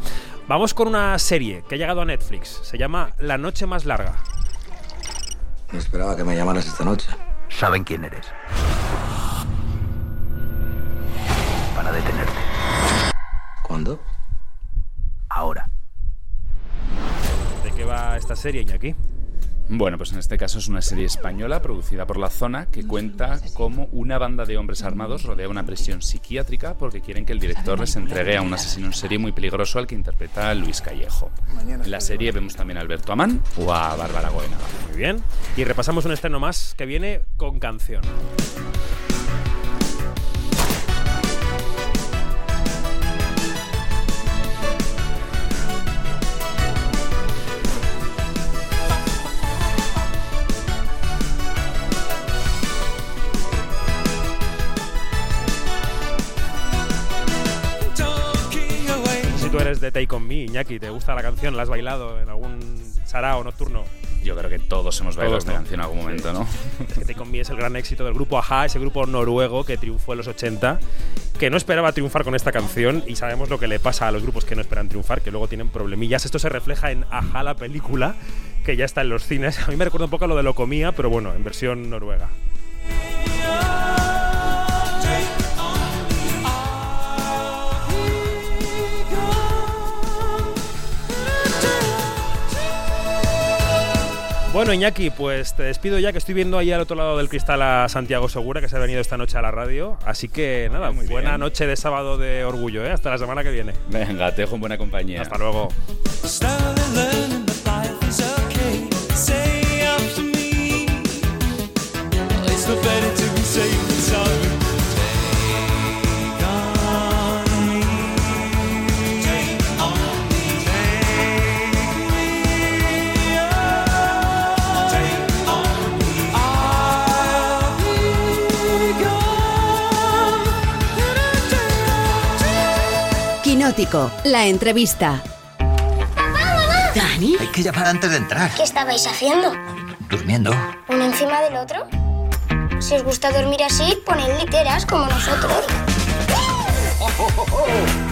Vamos con una serie que ha llegado a Netflix. Se llama La Noche Más Larga. No esperaba que me llamaras esta noche. Saben quién eres. Van a detenerte. ¿Cuándo? Ahora. ¿De qué va esta serie, Iñaki? Bueno, pues en este caso es una serie española producida por La Zona que cuenta cómo una banda de hombres armados rodea una prisión psiquiátrica porque quieren que el director les entregue a un asesino en serie muy peligroso al que interpreta Luis Callejo. En la serie vemos también a Alberto Amán o a Bárbara Goena. Muy bien. Y repasamos un estreno más que viene con canción. De Take On Me, Iñaki, ¿te gusta la canción? ¿La has bailado en algún sarao nocturno? Yo creo que todos hemos bailado Todos, esta ¿no? canción en algún momento, ¿no? Es que Take On Me es el gran éxito del grupo Aja, ese grupo noruego que triunfó en los 80, que no esperaba triunfar con esta canción y sabemos lo que le pasa a los grupos que no esperan triunfar, que luego tienen problemillas. Esto se refleja en Aja, la película, que ya está en los cines. A mí me recuerda un poco a lo de Locomía, pero bueno, en versión noruega. Bueno, Iñaki, pues te despido ya que estoy viendo ahí al otro lado del cristal a Santiago Segura, que se ha venido esta noche a la radio. Así que nada, Muy buena bien. noche de sábado de orgullo, ¿eh? Hasta la semana que viene. Venga, te dejo en buena compañía. Hasta luego. La entrevista. Dani. Hay que llamar antes de entrar. ¿Qué estabais haciendo? Durmiendo. ¿Uno encima del otro? Si os gusta dormir así, poned literas como nosotros.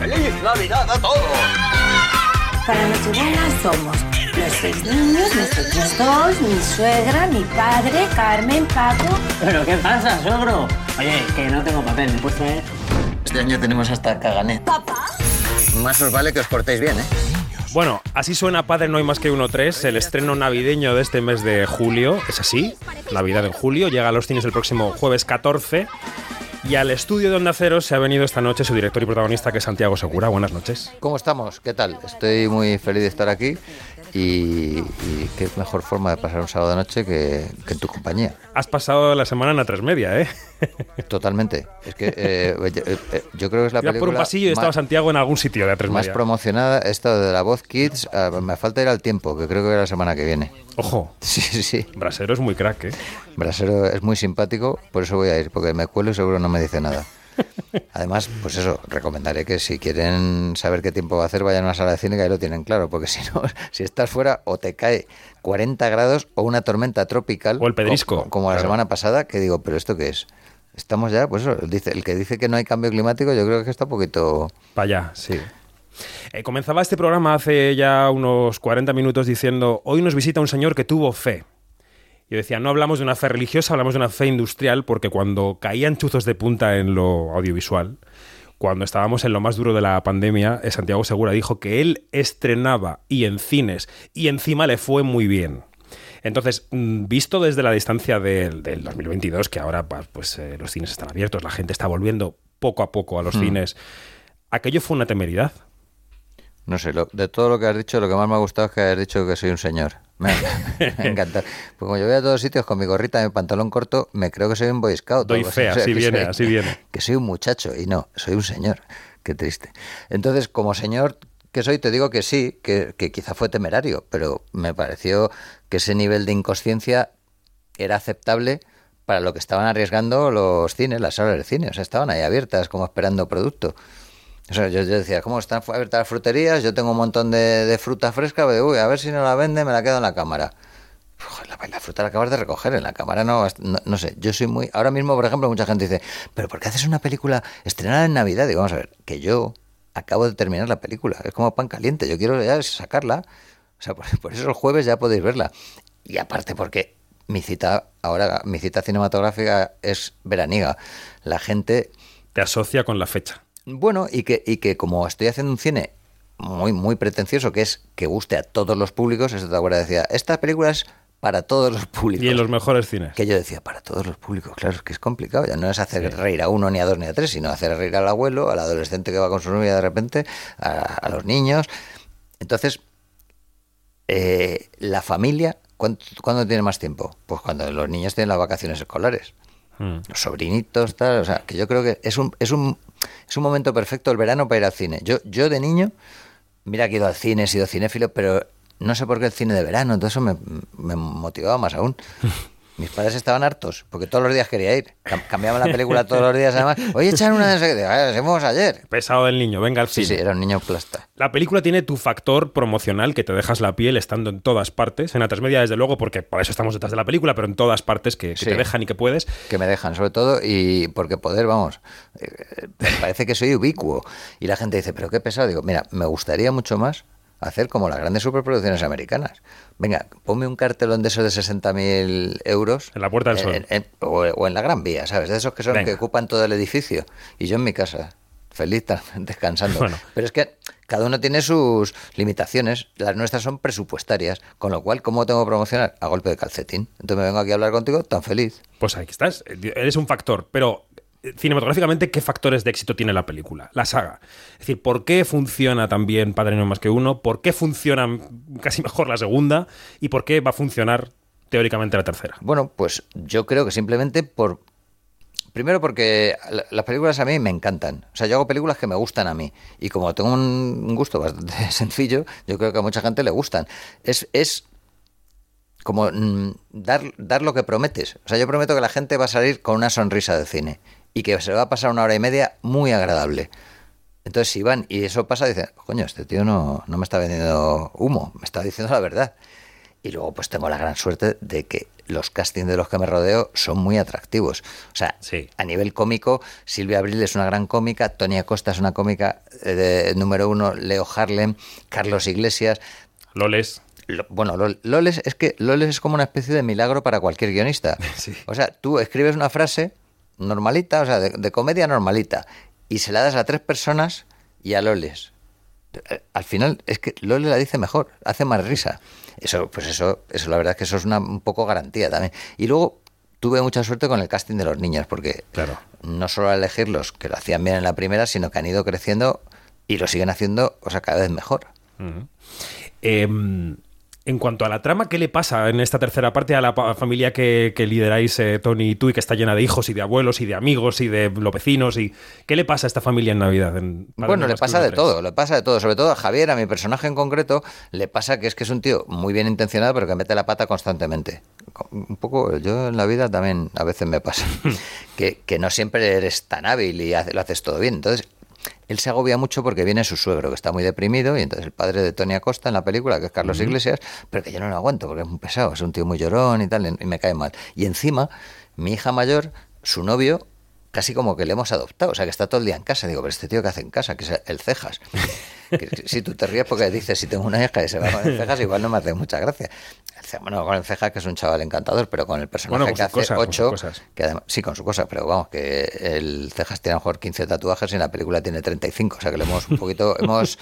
¡Feliz Navidad a todos! Para Nochebuena somos los seis niños, nosotros dos, mi suegra, mi padre, Carmen, Paco. ¿Pero qué pasa, suegro? Oye, que no tengo papel, ¿me puedes traer? Este año tenemos hasta caganet. Más os vale que os portéis bien, ¿eh? Bueno, así suena Padre No hay más que uno 3, el estreno navideño de este mes de julio. Es así, Navidad en julio, llega a los cines el próximo jueves 14. Y al estudio de Onda Cero se ha venido esta noche su director y protagonista, que es Santiago Segura. Buenas noches. ¿Cómo estamos? ¿Qué tal? Estoy muy feliz de estar aquí y, y qué mejor forma de pasar un sábado de noche que, que en tu compañía. Has pasado la semana en la 3 media, ¿eh? Totalmente. Es que eh, yo, eh, yo creo que es la película por un pasillo y más- estaba Santiago en algún sitio de A3 más media. promocionada. Esto de la voz Kids, ah, me falta ir al tiempo, que creo que era la semana que viene. Ojo. Sí, sí, sí. Brasero es muy crack, ¿eh? Brasero es muy simpático, por eso voy a ir, porque me cuelo y seguro no me dice nada. Además, pues eso, recomendaré que si quieren saber qué tiempo va a hacer, vayan a una sala de cine que ahí lo tienen claro, porque si no, si estás fuera o te cae 40 grados o una tormenta tropical. O el pedrisco, Como, la claro. semana pasada, que digo, ¿pero esto qué es? Estamos ya, pues eso, dice, el que dice que no hay cambio climático, yo creo que está un poquito... Para allá, sí. Eh, comenzaba este programa hace ya unos 40 minutos diciendo, hoy nos visita un señor que tuvo fe. Yo decía, no hablamos de una fe religiosa, hablamos de una fe industrial, porque cuando caían chuzos de punta en lo audiovisual, cuando estábamos en lo más duro de la pandemia, eh, Santiago Segura dijo que él estrenaba y en cines, y encima le fue muy bien. Entonces, mm, visto desde la distancia del, del 2022, que ahora pues, eh, los cines están abiertos, la gente está volviendo poco a poco a los Hmm. cines, aquello fue una temeridad. No sé, lo- de todo lo que has dicho, lo que más me ha gustado es que hayas dicho que soy un señor. Me, me encanta. Pues como yo voy a todos sitios con mi gorrita y mi pantalón corto, me creo que soy un boy scout. Doy algo fe, O sea, así viene, soy- así viene. Que soy un muchacho y no, soy un señor. Qué triste. Entonces, como señor que soy, te digo que sí, que, que quizá fue temerario, pero me pareció que ese nivel de inconsciencia era aceptable para lo que estaban arriesgando los cines, las salas de cine. O sea, estaban ahí abiertas, como esperando producto. O sea, yo, decía, ¿cómo están abiertas las fruterías? Yo tengo un montón de, fruta fresca, pero, uy, a ver si no la vende, me la quedo en la cámara. La, fruta la acabas de recoger, en la cámara no, sé, yo soy muy... Ahora mismo, por ejemplo, mucha gente dice, ¿pero por qué haces una película estrenada en Navidad? Digo, vamos a ver, que yo acabo de terminar la película, es como pan caliente, yo quiero ya sacarla. O sea, por, por eso el jueves ya podéis verla. Y aparte porque mi cita, ahora, mi cita cinematográfica es veraniega. La gente... Te asocia con la fecha. Bueno, y que, y que como estoy haciendo un cine muy, muy pretencioso, que es que guste a todos los públicos, eso te acuerdas, decía, esta película es para todos los públicos. Y en los mejores cines. Que yo decía, para todos los públicos, claro, es que es complicado, ya no es hacer reír a uno, ni a dos, ni a tres, sino hacer reír al abuelo, al adolescente que va con su novia de repente, a, a los niños. Entonces, eh, la familia, ¿cuánto- ¿cuándo tiene más tiempo? Pues cuando los niños tienen las vacaciones escolares los sobrinitos, tal, o sea, que yo creo que es un, es un, es un momento perfecto el verano para ir al cine. Yo, yo de niño, mira que he ido al cine, he sido cinéfilo, pero no sé por qué el cine de verano, entonces eso me, me motivaba más aún. Mis padres estaban hartos, porque todos los días quería ir. Cam- Cambiaban la película todos los días, además. Oye, echan una de esas que digo, "Ah, hacemos ayer. Pesado del niño, venga al Sí, cine. sí, era un niño plasta. La película tiene tu factor promocional que te dejas la piel estando en todas partes. En la media, desde luego, porque por eso estamos detrás de la película, pero en todas partes que, que Sí. te dejan y que puedes. que me dejan, sobre todo, y porque poder, vamos, eh, parece que soy ubicuo. Y la gente dice, pero qué pesado. Digo, mira, me gustaría mucho más hacer como las grandes superproducciones americanas. Venga, ponme un cartelón de esos de 60.000 euros. En la Puerta del Sol. en- en- o, o en la Gran Vía, ¿sabes? De esos que son Venga. que ocupan todo el edificio. Y yo en mi casa, feliz, descansando. Bueno. Pero es que cada uno tiene sus limitaciones. Las nuestras son presupuestarias. Con lo cual, ¿cómo tengo que promocionar? A golpe de calcetín. Entonces me vengo aquí a hablar contigo tan feliz. Pues aquí estás. Eres un factor. Pero cinematográficamente, ¿qué factores de éxito tiene la película? La saga. Es decir, ¿por qué funciona también Padre No más que uno? ¿Por qué funciona casi mejor la segunda? ¿Y por qué va a funcionar teóricamente la tercera? Bueno, pues yo creo que simplemente por... Primero porque la- las películas a mí me encantan. O sea, yo hago películas que me gustan a mí. Y como tengo un un gusto bastante sencillo, yo creo que a mucha gente le gustan. Es, es como mm, dar, dar lo que prometes. O sea, yo prometo que la gente va a salir con una sonrisa de cine. Y que se va a pasar una hora y media muy agradable. Entonces si van y eso pasa, dicen, coño, este tío no, no me está vendiendo humo, me está diciendo la verdad. Y luego pues tengo la gran suerte de que los castings de los que me rodeo son muy atractivos. O sea, a nivel cómico, Silvia Abril es una gran cómica, Tony Acosta es una cómica eh, de- número uno, Leo Harlem, Carlos Iglesias. Loles. Lo- Bueno, Lol- Loles es que Loles es como una especie de milagro para cualquier guionista. O sea, tú escribes una frase normalita, o sea, de, de comedia normalita, y se la das a tres personas y a Loles. Eh, Al final es que Loles la dice mejor, hace más risa. Eso, pues eso, eso la verdad es que eso es una un poco garantía también. Y luego tuve mucha suerte con el casting de los niños, porque no solo al elegirlos, que lo hacían bien en la primera, sino que han ido creciendo y lo siguen haciendo, o sea, cada vez mejor. Em, en cuanto a la trama, ¿qué le pasa en esta tercera parte a la familia que, que lideráis eh, Tony y tú y que está llena de hijos y de abuelos y de amigos y de los vecinos? y ¿Qué le pasa a esta familia en Navidad? en Bueno, le pasa de todo, le pasa de todo. Sobre todo a Javier, a mi personaje en concreto, le pasa que es que es un tío muy bien intencionado, pero que mete la pata constantemente. Co- Un poco, yo en la vida también a veces me pasa. que, que no siempre eres tan hábil y lo haces todo bien. Entonces, él se agobia mucho porque viene su suegro, que está muy deprimido, y entonces el padre de Tony Acosta en la película, que es Carlos. Iglesias, pero que yo no lo aguanto porque es muy pesado, es un tío muy llorón y tal, y me cae mal. Y encima, mi hija mayor, su novio, casi como que le hemos adoptado, o sea, que está todo el día en casa. Digo, pero este tío que hace en casa, que es el cejas. Que- que si tú te ríes porque dices, si tengo una hija y se va con el cejas, igual no me hace mucha gracia. Bueno, con el cejas, que es un chaval encantador, pero con el personaje Bueno, con que hace ocho, que además, sí, con su cosa, pero vamos, que el cejas tiene a lo mejor 15 tatuajes y en la película tiene 35, o sea que le hemos un poquito, hemos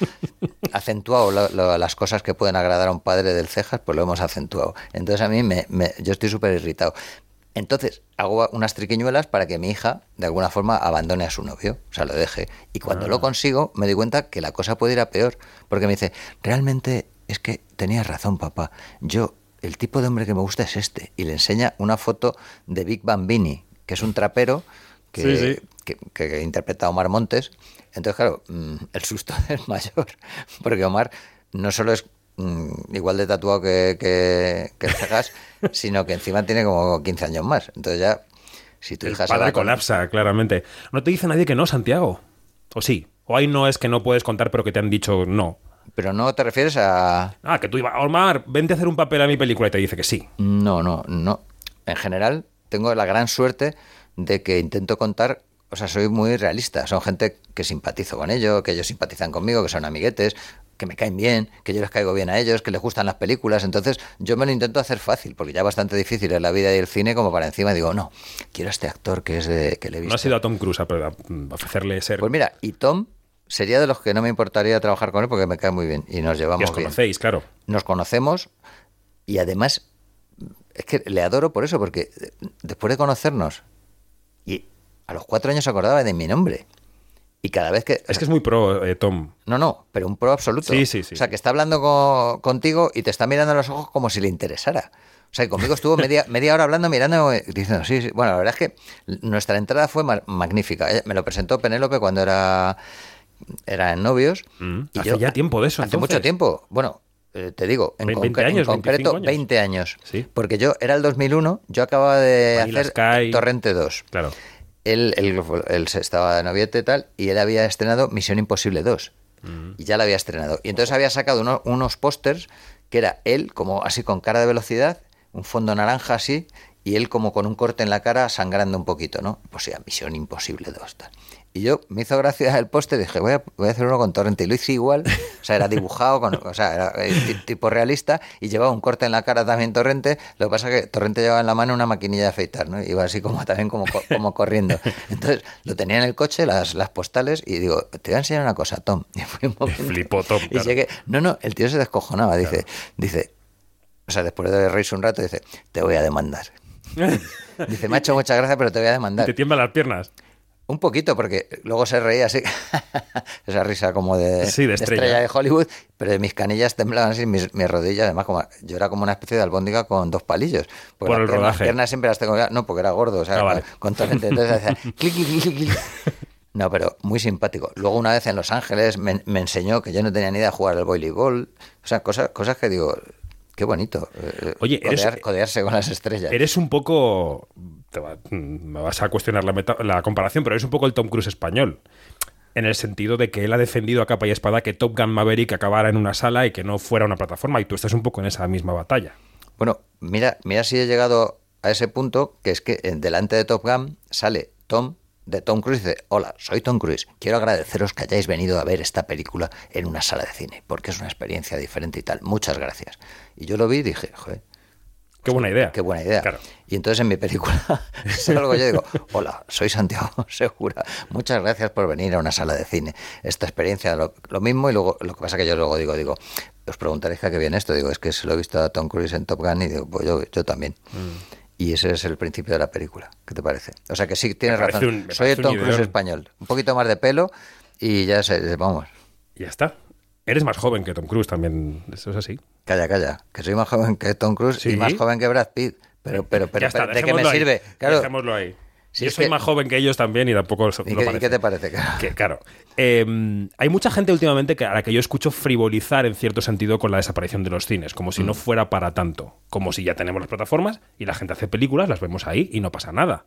acentuado lo- lo- las cosas que pueden agradar a un padre del cejas, pues lo hemos acentuado. Entonces a mí me, me- yo estoy súper irritado. Entonces hago unas triquiñuelas para que mi hija de alguna forma abandone a su novio, o sea, lo deje. Y cuando Ah. lo consigo me doy cuenta que la cosa puede ir a peor, porque me dice, realmente es que tenías razón, papá. Yo, el tipo de hombre que me gusta es este. Y le enseña una foto de Big Bambini, que es un trapero que, Sí, sí. que, que interpreta a Omar Montes. Entonces, claro, mm, el susto es mayor, porque Omar no solo es igual de tatuado que, que, que el Cejas, sino que encima tiene como 15 años más. Entonces ya, si tu El hija se padre va con- colapsa, claramente. No te dice nadie que no, Santiago. ¿O sí? ¿O ahí no es que no puedes contar, pero que te han dicho no? Pero no te refieres a... Ah, que tú ibas, Omar, vente a hacer un papel a mi película y te dice que sí. No, no, no. En general, tengo la gran suerte de que intento contar, o sea, soy muy realista. Son gente que simpatizo con ellos, que ellos simpatizan conmigo, que son amiguetes, que me caen bien, que yo les caigo bien a ellos, que les gustan las películas. Entonces, yo me lo intento hacer fácil, porque ya bastante difícil es la vida y el cine, como para encima digo, no, quiero a este actor que es de que le he No visto. ha sido a Tom Cruise a, a- ofrecerle ser. Pues mira, y Tom sería de los que no me importaría trabajar con él porque me cae muy bien y nos y llevamos os bien. conocéis, claro. Nos conocemos y además es que le adoro por eso, porque después de conocernos y a los cuatro años se acordaba de mi nombre. Y cada vez que... Es que es muy pro, eh, Tom. No, no, pero un pro absoluto. Sí, sí, sí. O sea, que está hablando co- contigo y te está mirando a los ojos como si le interesara. O sea, que conmigo estuvo media, media hora hablando, mirando, y diciendo, sí, sí. Bueno, la verdad es que nuestra entrada fue ma- magnífica. Ella- Me lo presentó Penélope cuando era, era en novios. y Mm, hace ya tiempo de eso, Hace entonces. mucho tiempo. Bueno, eh, te digo, en, Ve- conca- 20 años, en concreto, 25 años. 20 años. Sí. Porque yo, era el 2001, yo acababa de Vanilla hacer Sky. Torrente 2. Claro. Él, él, estaba de noviete y tal, y él había estrenado Misión Imposible 2. Mm. Y ya la había estrenado. Y entonces había sacado uno- unos pósters que era él, como así con cara de velocidad, un fondo naranja así, y él como con un corte en la cara sangrando un poquito, ¿no? Pues ya, Misión Imposible 2. Tal. Y yo me hizo gracia el póster y dije, voy a, voy a hacer uno con Torrente. Y lo hice igual, o sea, era dibujado, con, o sea, era eh, ti- tipo realista, y llevaba un corte en la cara también Torrente. Lo que pasa es que Torrente llevaba en la mano una maquinilla de afeitar, ¿no? Iba así como también como, co- como corriendo. Entonces, lo tenía en el coche, las, las postales, y digo, te voy a enseñar una cosa, Tom. Y fue un Flipó Tom. y claro. llegué, no, no, el tío se descojonaba, dice, dice, o sea, después de reírse un rato, dice, te voy a demandar. Dice, me ha hecho mucha gracia, pero te voy a demandar. Te tiemblan las piernas. Un poquito, porque luego se reía así, esa risa como de, Sí, de estrella. de Hollywood, pero mis canillas temblaban así, mis, mis rodillas, además, como yo era como una especie de albóndiga con dos palillos. Por las el rodaje. piernas siempre las tengo, no, porque era gordo, o sea, Ah, vale. con torrente, entonces hacía clic, clic, clic, clic, clic. No, pero muy simpático. Luego una vez en Los Ángeles me, me enseñó que yo no tenía ni idea de jugar al voleibol, o sea, cosas, cosas que digo, qué bonito. eh, Oye, eres- codear- codearse con las estrellas. Eres un poco. Te va- me vas a cuestionar la, meta- la comparación, pero eres un poco el Tom Cruise español. en el sentido de que él ha defendido a capa y espada que Top Gun Maverick acabara en una sala y que no fuera una plataforma, y tú estás un poco en esa misma batalla. Bueno, mira, mira si he llegado a ese punto, que es que en- delante de Top Gun sale Tom de Tom Cruise y dice, hola, soy Tom Cruise, quiero agradeceros que hayáis venido a ver esta película en una sala de cine, porque es una experiencia diferente y tal. Muchas gracias. Y yo lo vi y dije, joder, Qué buena idea. Qué buena idea. Y entonces en mi película salgo yo y digo, hola, soy Santiago Segura. Muchas gracias por venir a una sala de cine. Esta experiencia, lo, lo mismo, y luego lo que pasa que yo luego digo, digo, os preguntaréis que a qué viene esto. Digo, es que se lo he visto a Tom Cruise en Top Gun y digo, pues yo, yo también. Y ese es el principio de la película. ¿Qué te parece? O sea que sí, tienes razón. un- soy el Tom Cruise español. Un poquito más de pelo y ya sé, vamos. Ya está. Eres más joven que Tom Cruise también, eso es así. Calla, calla. Que soy más joven que Tom Cruise y más joven que Brad Pitt. Pero, pero, pero, está, pero, ¿de qué me ahí, sirve? Claro. Dejémoslo ahí. Yo soy que- más joven que ellos también y tampoco lo ¿Y qué, y parece. qué te parece? Claro. Que, claro. Eh, hay mucha gente últimamente que, a la que yo escucho frivolizar en cierto sentido con la desaparición de los cines, como si no fuera para tanto, como si ya tenemos las plataformas y la gente hace películas, las vemos ahí y no pasa nada.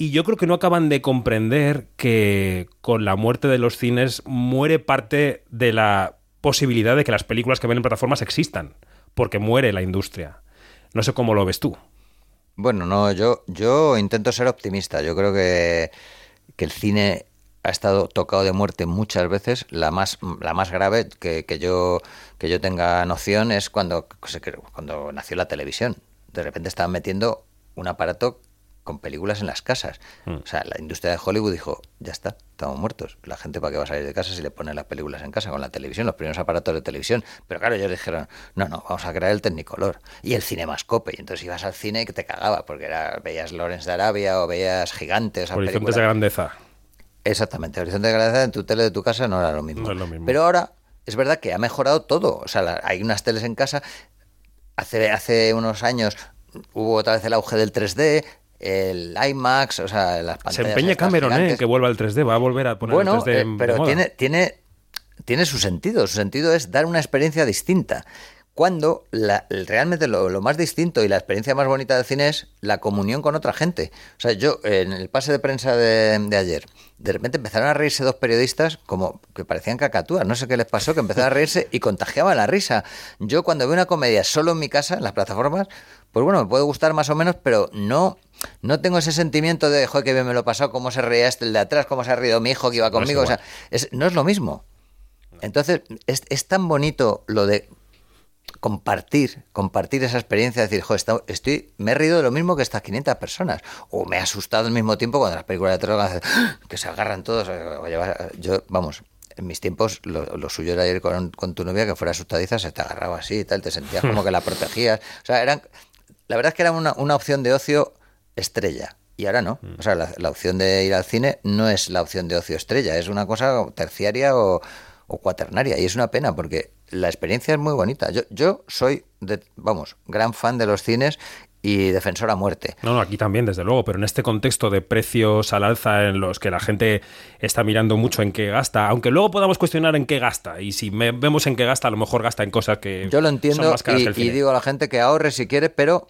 Y yo creo que no acaban de comprender que con la muerte de los cines muere parte de la posibilidad de que las películas que ven en plataformas existan, porque muere la industria. No sé cómo lo ves tú. Bueno, no, yo, yo intento ser optimista. Yo creo que, que el cine ha estado tocado de muerte muchas veces. La más, la más grave que, que yo, que yo tenga noción es cuando, cuando nació la televisión. De repente estaban metiendo un aparato con películas en las casas. O sea, la industria de Hollywood dijo, ya está, estamos muertos. La gente para qué va a salir de casa si le ponen las películas en casa con la televisión, los primeros aparatos de televisión. Pero claro, ellos dijeron, no, no, vamos a crear el Technicolor y el cinemascope. Y entonces ibas al cine y que te cagaba, porque era, veías Lawrence de Arabia o veías Gigantes. Horizontes de grandeza. Exactamente, Horizonte de Grandeza en tu tele de tu casa no era lo mismo. No es lo mismo. Pero ahora es verdad que ha mejorado todo. O sea, la- hay unas teles en casa. Hace, hace unos años hubo otra vez el auge del 3D, el IMAX, o sea, las pantallas. Se empeña Cameron, ¿eh? gigantes. que vuelva al 3D, va a volver a poner Bueno, el 3D eh, en- pero moda. tiene, tiene, tiene su sentido. Su sentido es dar una experiencia distinta. Cuando la- realmente lo, lo más distinto y la experiencia más bonita del cine es la comunión con otra gente. O sea, yo en el pase de prensa de, de ayer, de repente empezaron a reírse dos periodistas como que parecían cacatúas. No sé qué les pasó, que empezaron a reírse y contagiaban la risa. Yo cuando veo una comedia solo en mi casa, en las plataformas, pues bueno, me puede gustar más o menos, pero no... No tengo ese sentimiento de, joder, que bien me lo he pasado, cómo se reía este el de atrás, cómo se ha reído mi hijo que iba No conmigo. o sea, es- no es lo mismo. Entonces, es, es tan bonito lo de compartir, compartir esa experiencia, decir, jo, esta- estoy, me he reído de lo mismo que estas 500 personas, o me he asustado al mismo tiempo cuando las películas de terror ¡ah! que se agarran todos. eh, yo, vamos, en mis tiempos lo, lo suyo era ir con, con tu novia que fuera asustadiza, se te agarraba así y tal, te sentías como que la protegías. O sea, eran, la verdad es que era una, una opción de ocio estrella. Y ahora no. O sea, la, la opción de ir al cine no es la opción de ocio estrella, es una cosa terciaria o, o cuaternaria. Y es una pena porque la experiencia es muy bonita. Yo, yo soy, de, vamos, gran fan de los cines y defensor a muerte. No, no, aquí también, desde luego, pero en este contexto de precios al alza en los que la gente está mirando mucho en qué gasta, aunque luego podamos cuestionar en qué gasta, y si me- vemos en qué gasta, a lo mejor gasta en cosas que Yo lo son entiendo más caras y, que el y digo a la gente que ahorre si quiere, pero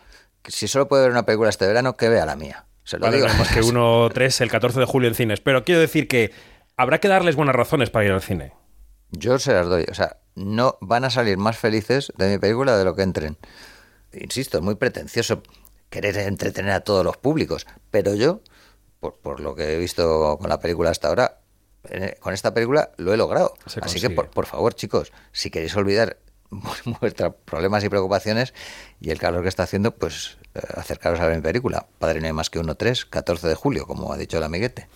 si solo puede ver una película este verano, que vea la mía. Se lo Vale, digo. más que uno tres el 14 de julio en cines, pero quiero decir que habrá que darles buenas razones para ir al cine. Yo se las doy. O sea, no van a salir más felices de mi película de lo que entren. Insisto, es muy pretencioso querer entretener a todos los públicos, pero yo, por, por lo que he visto con la película hasta ahora, eh, con esta película lo he logrado. Así que, por, por favor, chicos, si queréis olvidar vuestros problemas y preocupaciones y el calor que está haciendo, pues eh, acercaros a ver mi película. Padre no hay más que uno, tres, 14 de julio, como ha dicho el amiguete.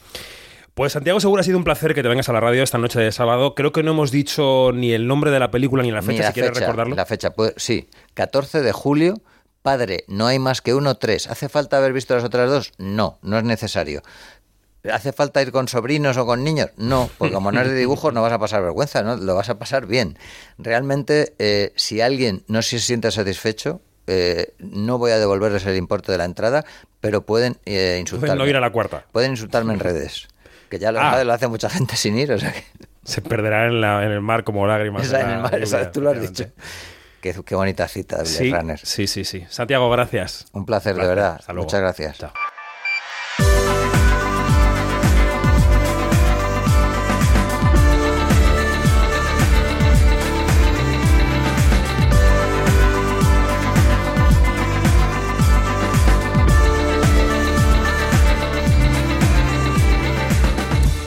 Pues Santiago, seguro ha sido un placer que te vengas a la radio esta noche de sábado. Creo que no hemos dicho ni el nombre de la película ni la fecha, Ni la si quieres fecha, recordarlo. La fecha, pues, sí, 14 de julio. Padre, no hay más que uno, tres. ¿Hace falta haber visto las otras dos? No, no es necesario. ¿Hace falta ir con sobrinos o con niños? No, porque como no es de dibujos no vas a pasar vergüenza, ¿no? Lo vas a pasar bien. Realmente, eh, si alguien no se siente satisfecho, eh, no voy a devolverles el importe de la entrada, pero pueden eh, insultarme. no ir a la cuarta. Pueden insultarme en redes. Que ya lo, Ah. lo hace mucha gente sin ir, o sea que... Se perderá en, la- en el mar como lágrimas. Esa en el mar, esa- tú lo has dicho. Qué, qué bonita cita de Sí, Runner. sí, sí, sí. Santiago, gracias. Un placer, de verdad. Muchas gracias. Chao.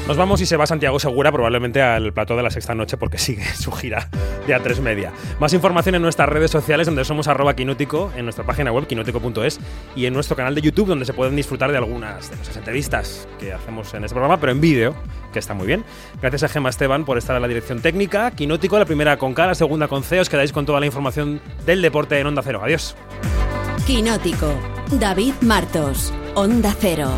Nos vamos y se va Santiago Segura probablemente al plató de la sexta noche porque sigue su gira de A3 Media. Más información en nuestras redes sociales donde somos arroba quinótico, en nuestra página web quinótico.es y en nuestro canal de YouTube donde se pueden disfrutar de algunas de nuestras entrevistas que hacemos en este programa, pero en vídeo, que está muy bien. Gracias a Gemma Esteban por estar en la dirección técnica. Quinótico, la primera con K, la segunda con C. Os quedáis con toda la información del deporte en Onda Cero. Adiós. Quinótico. David Martos. Onda Cero.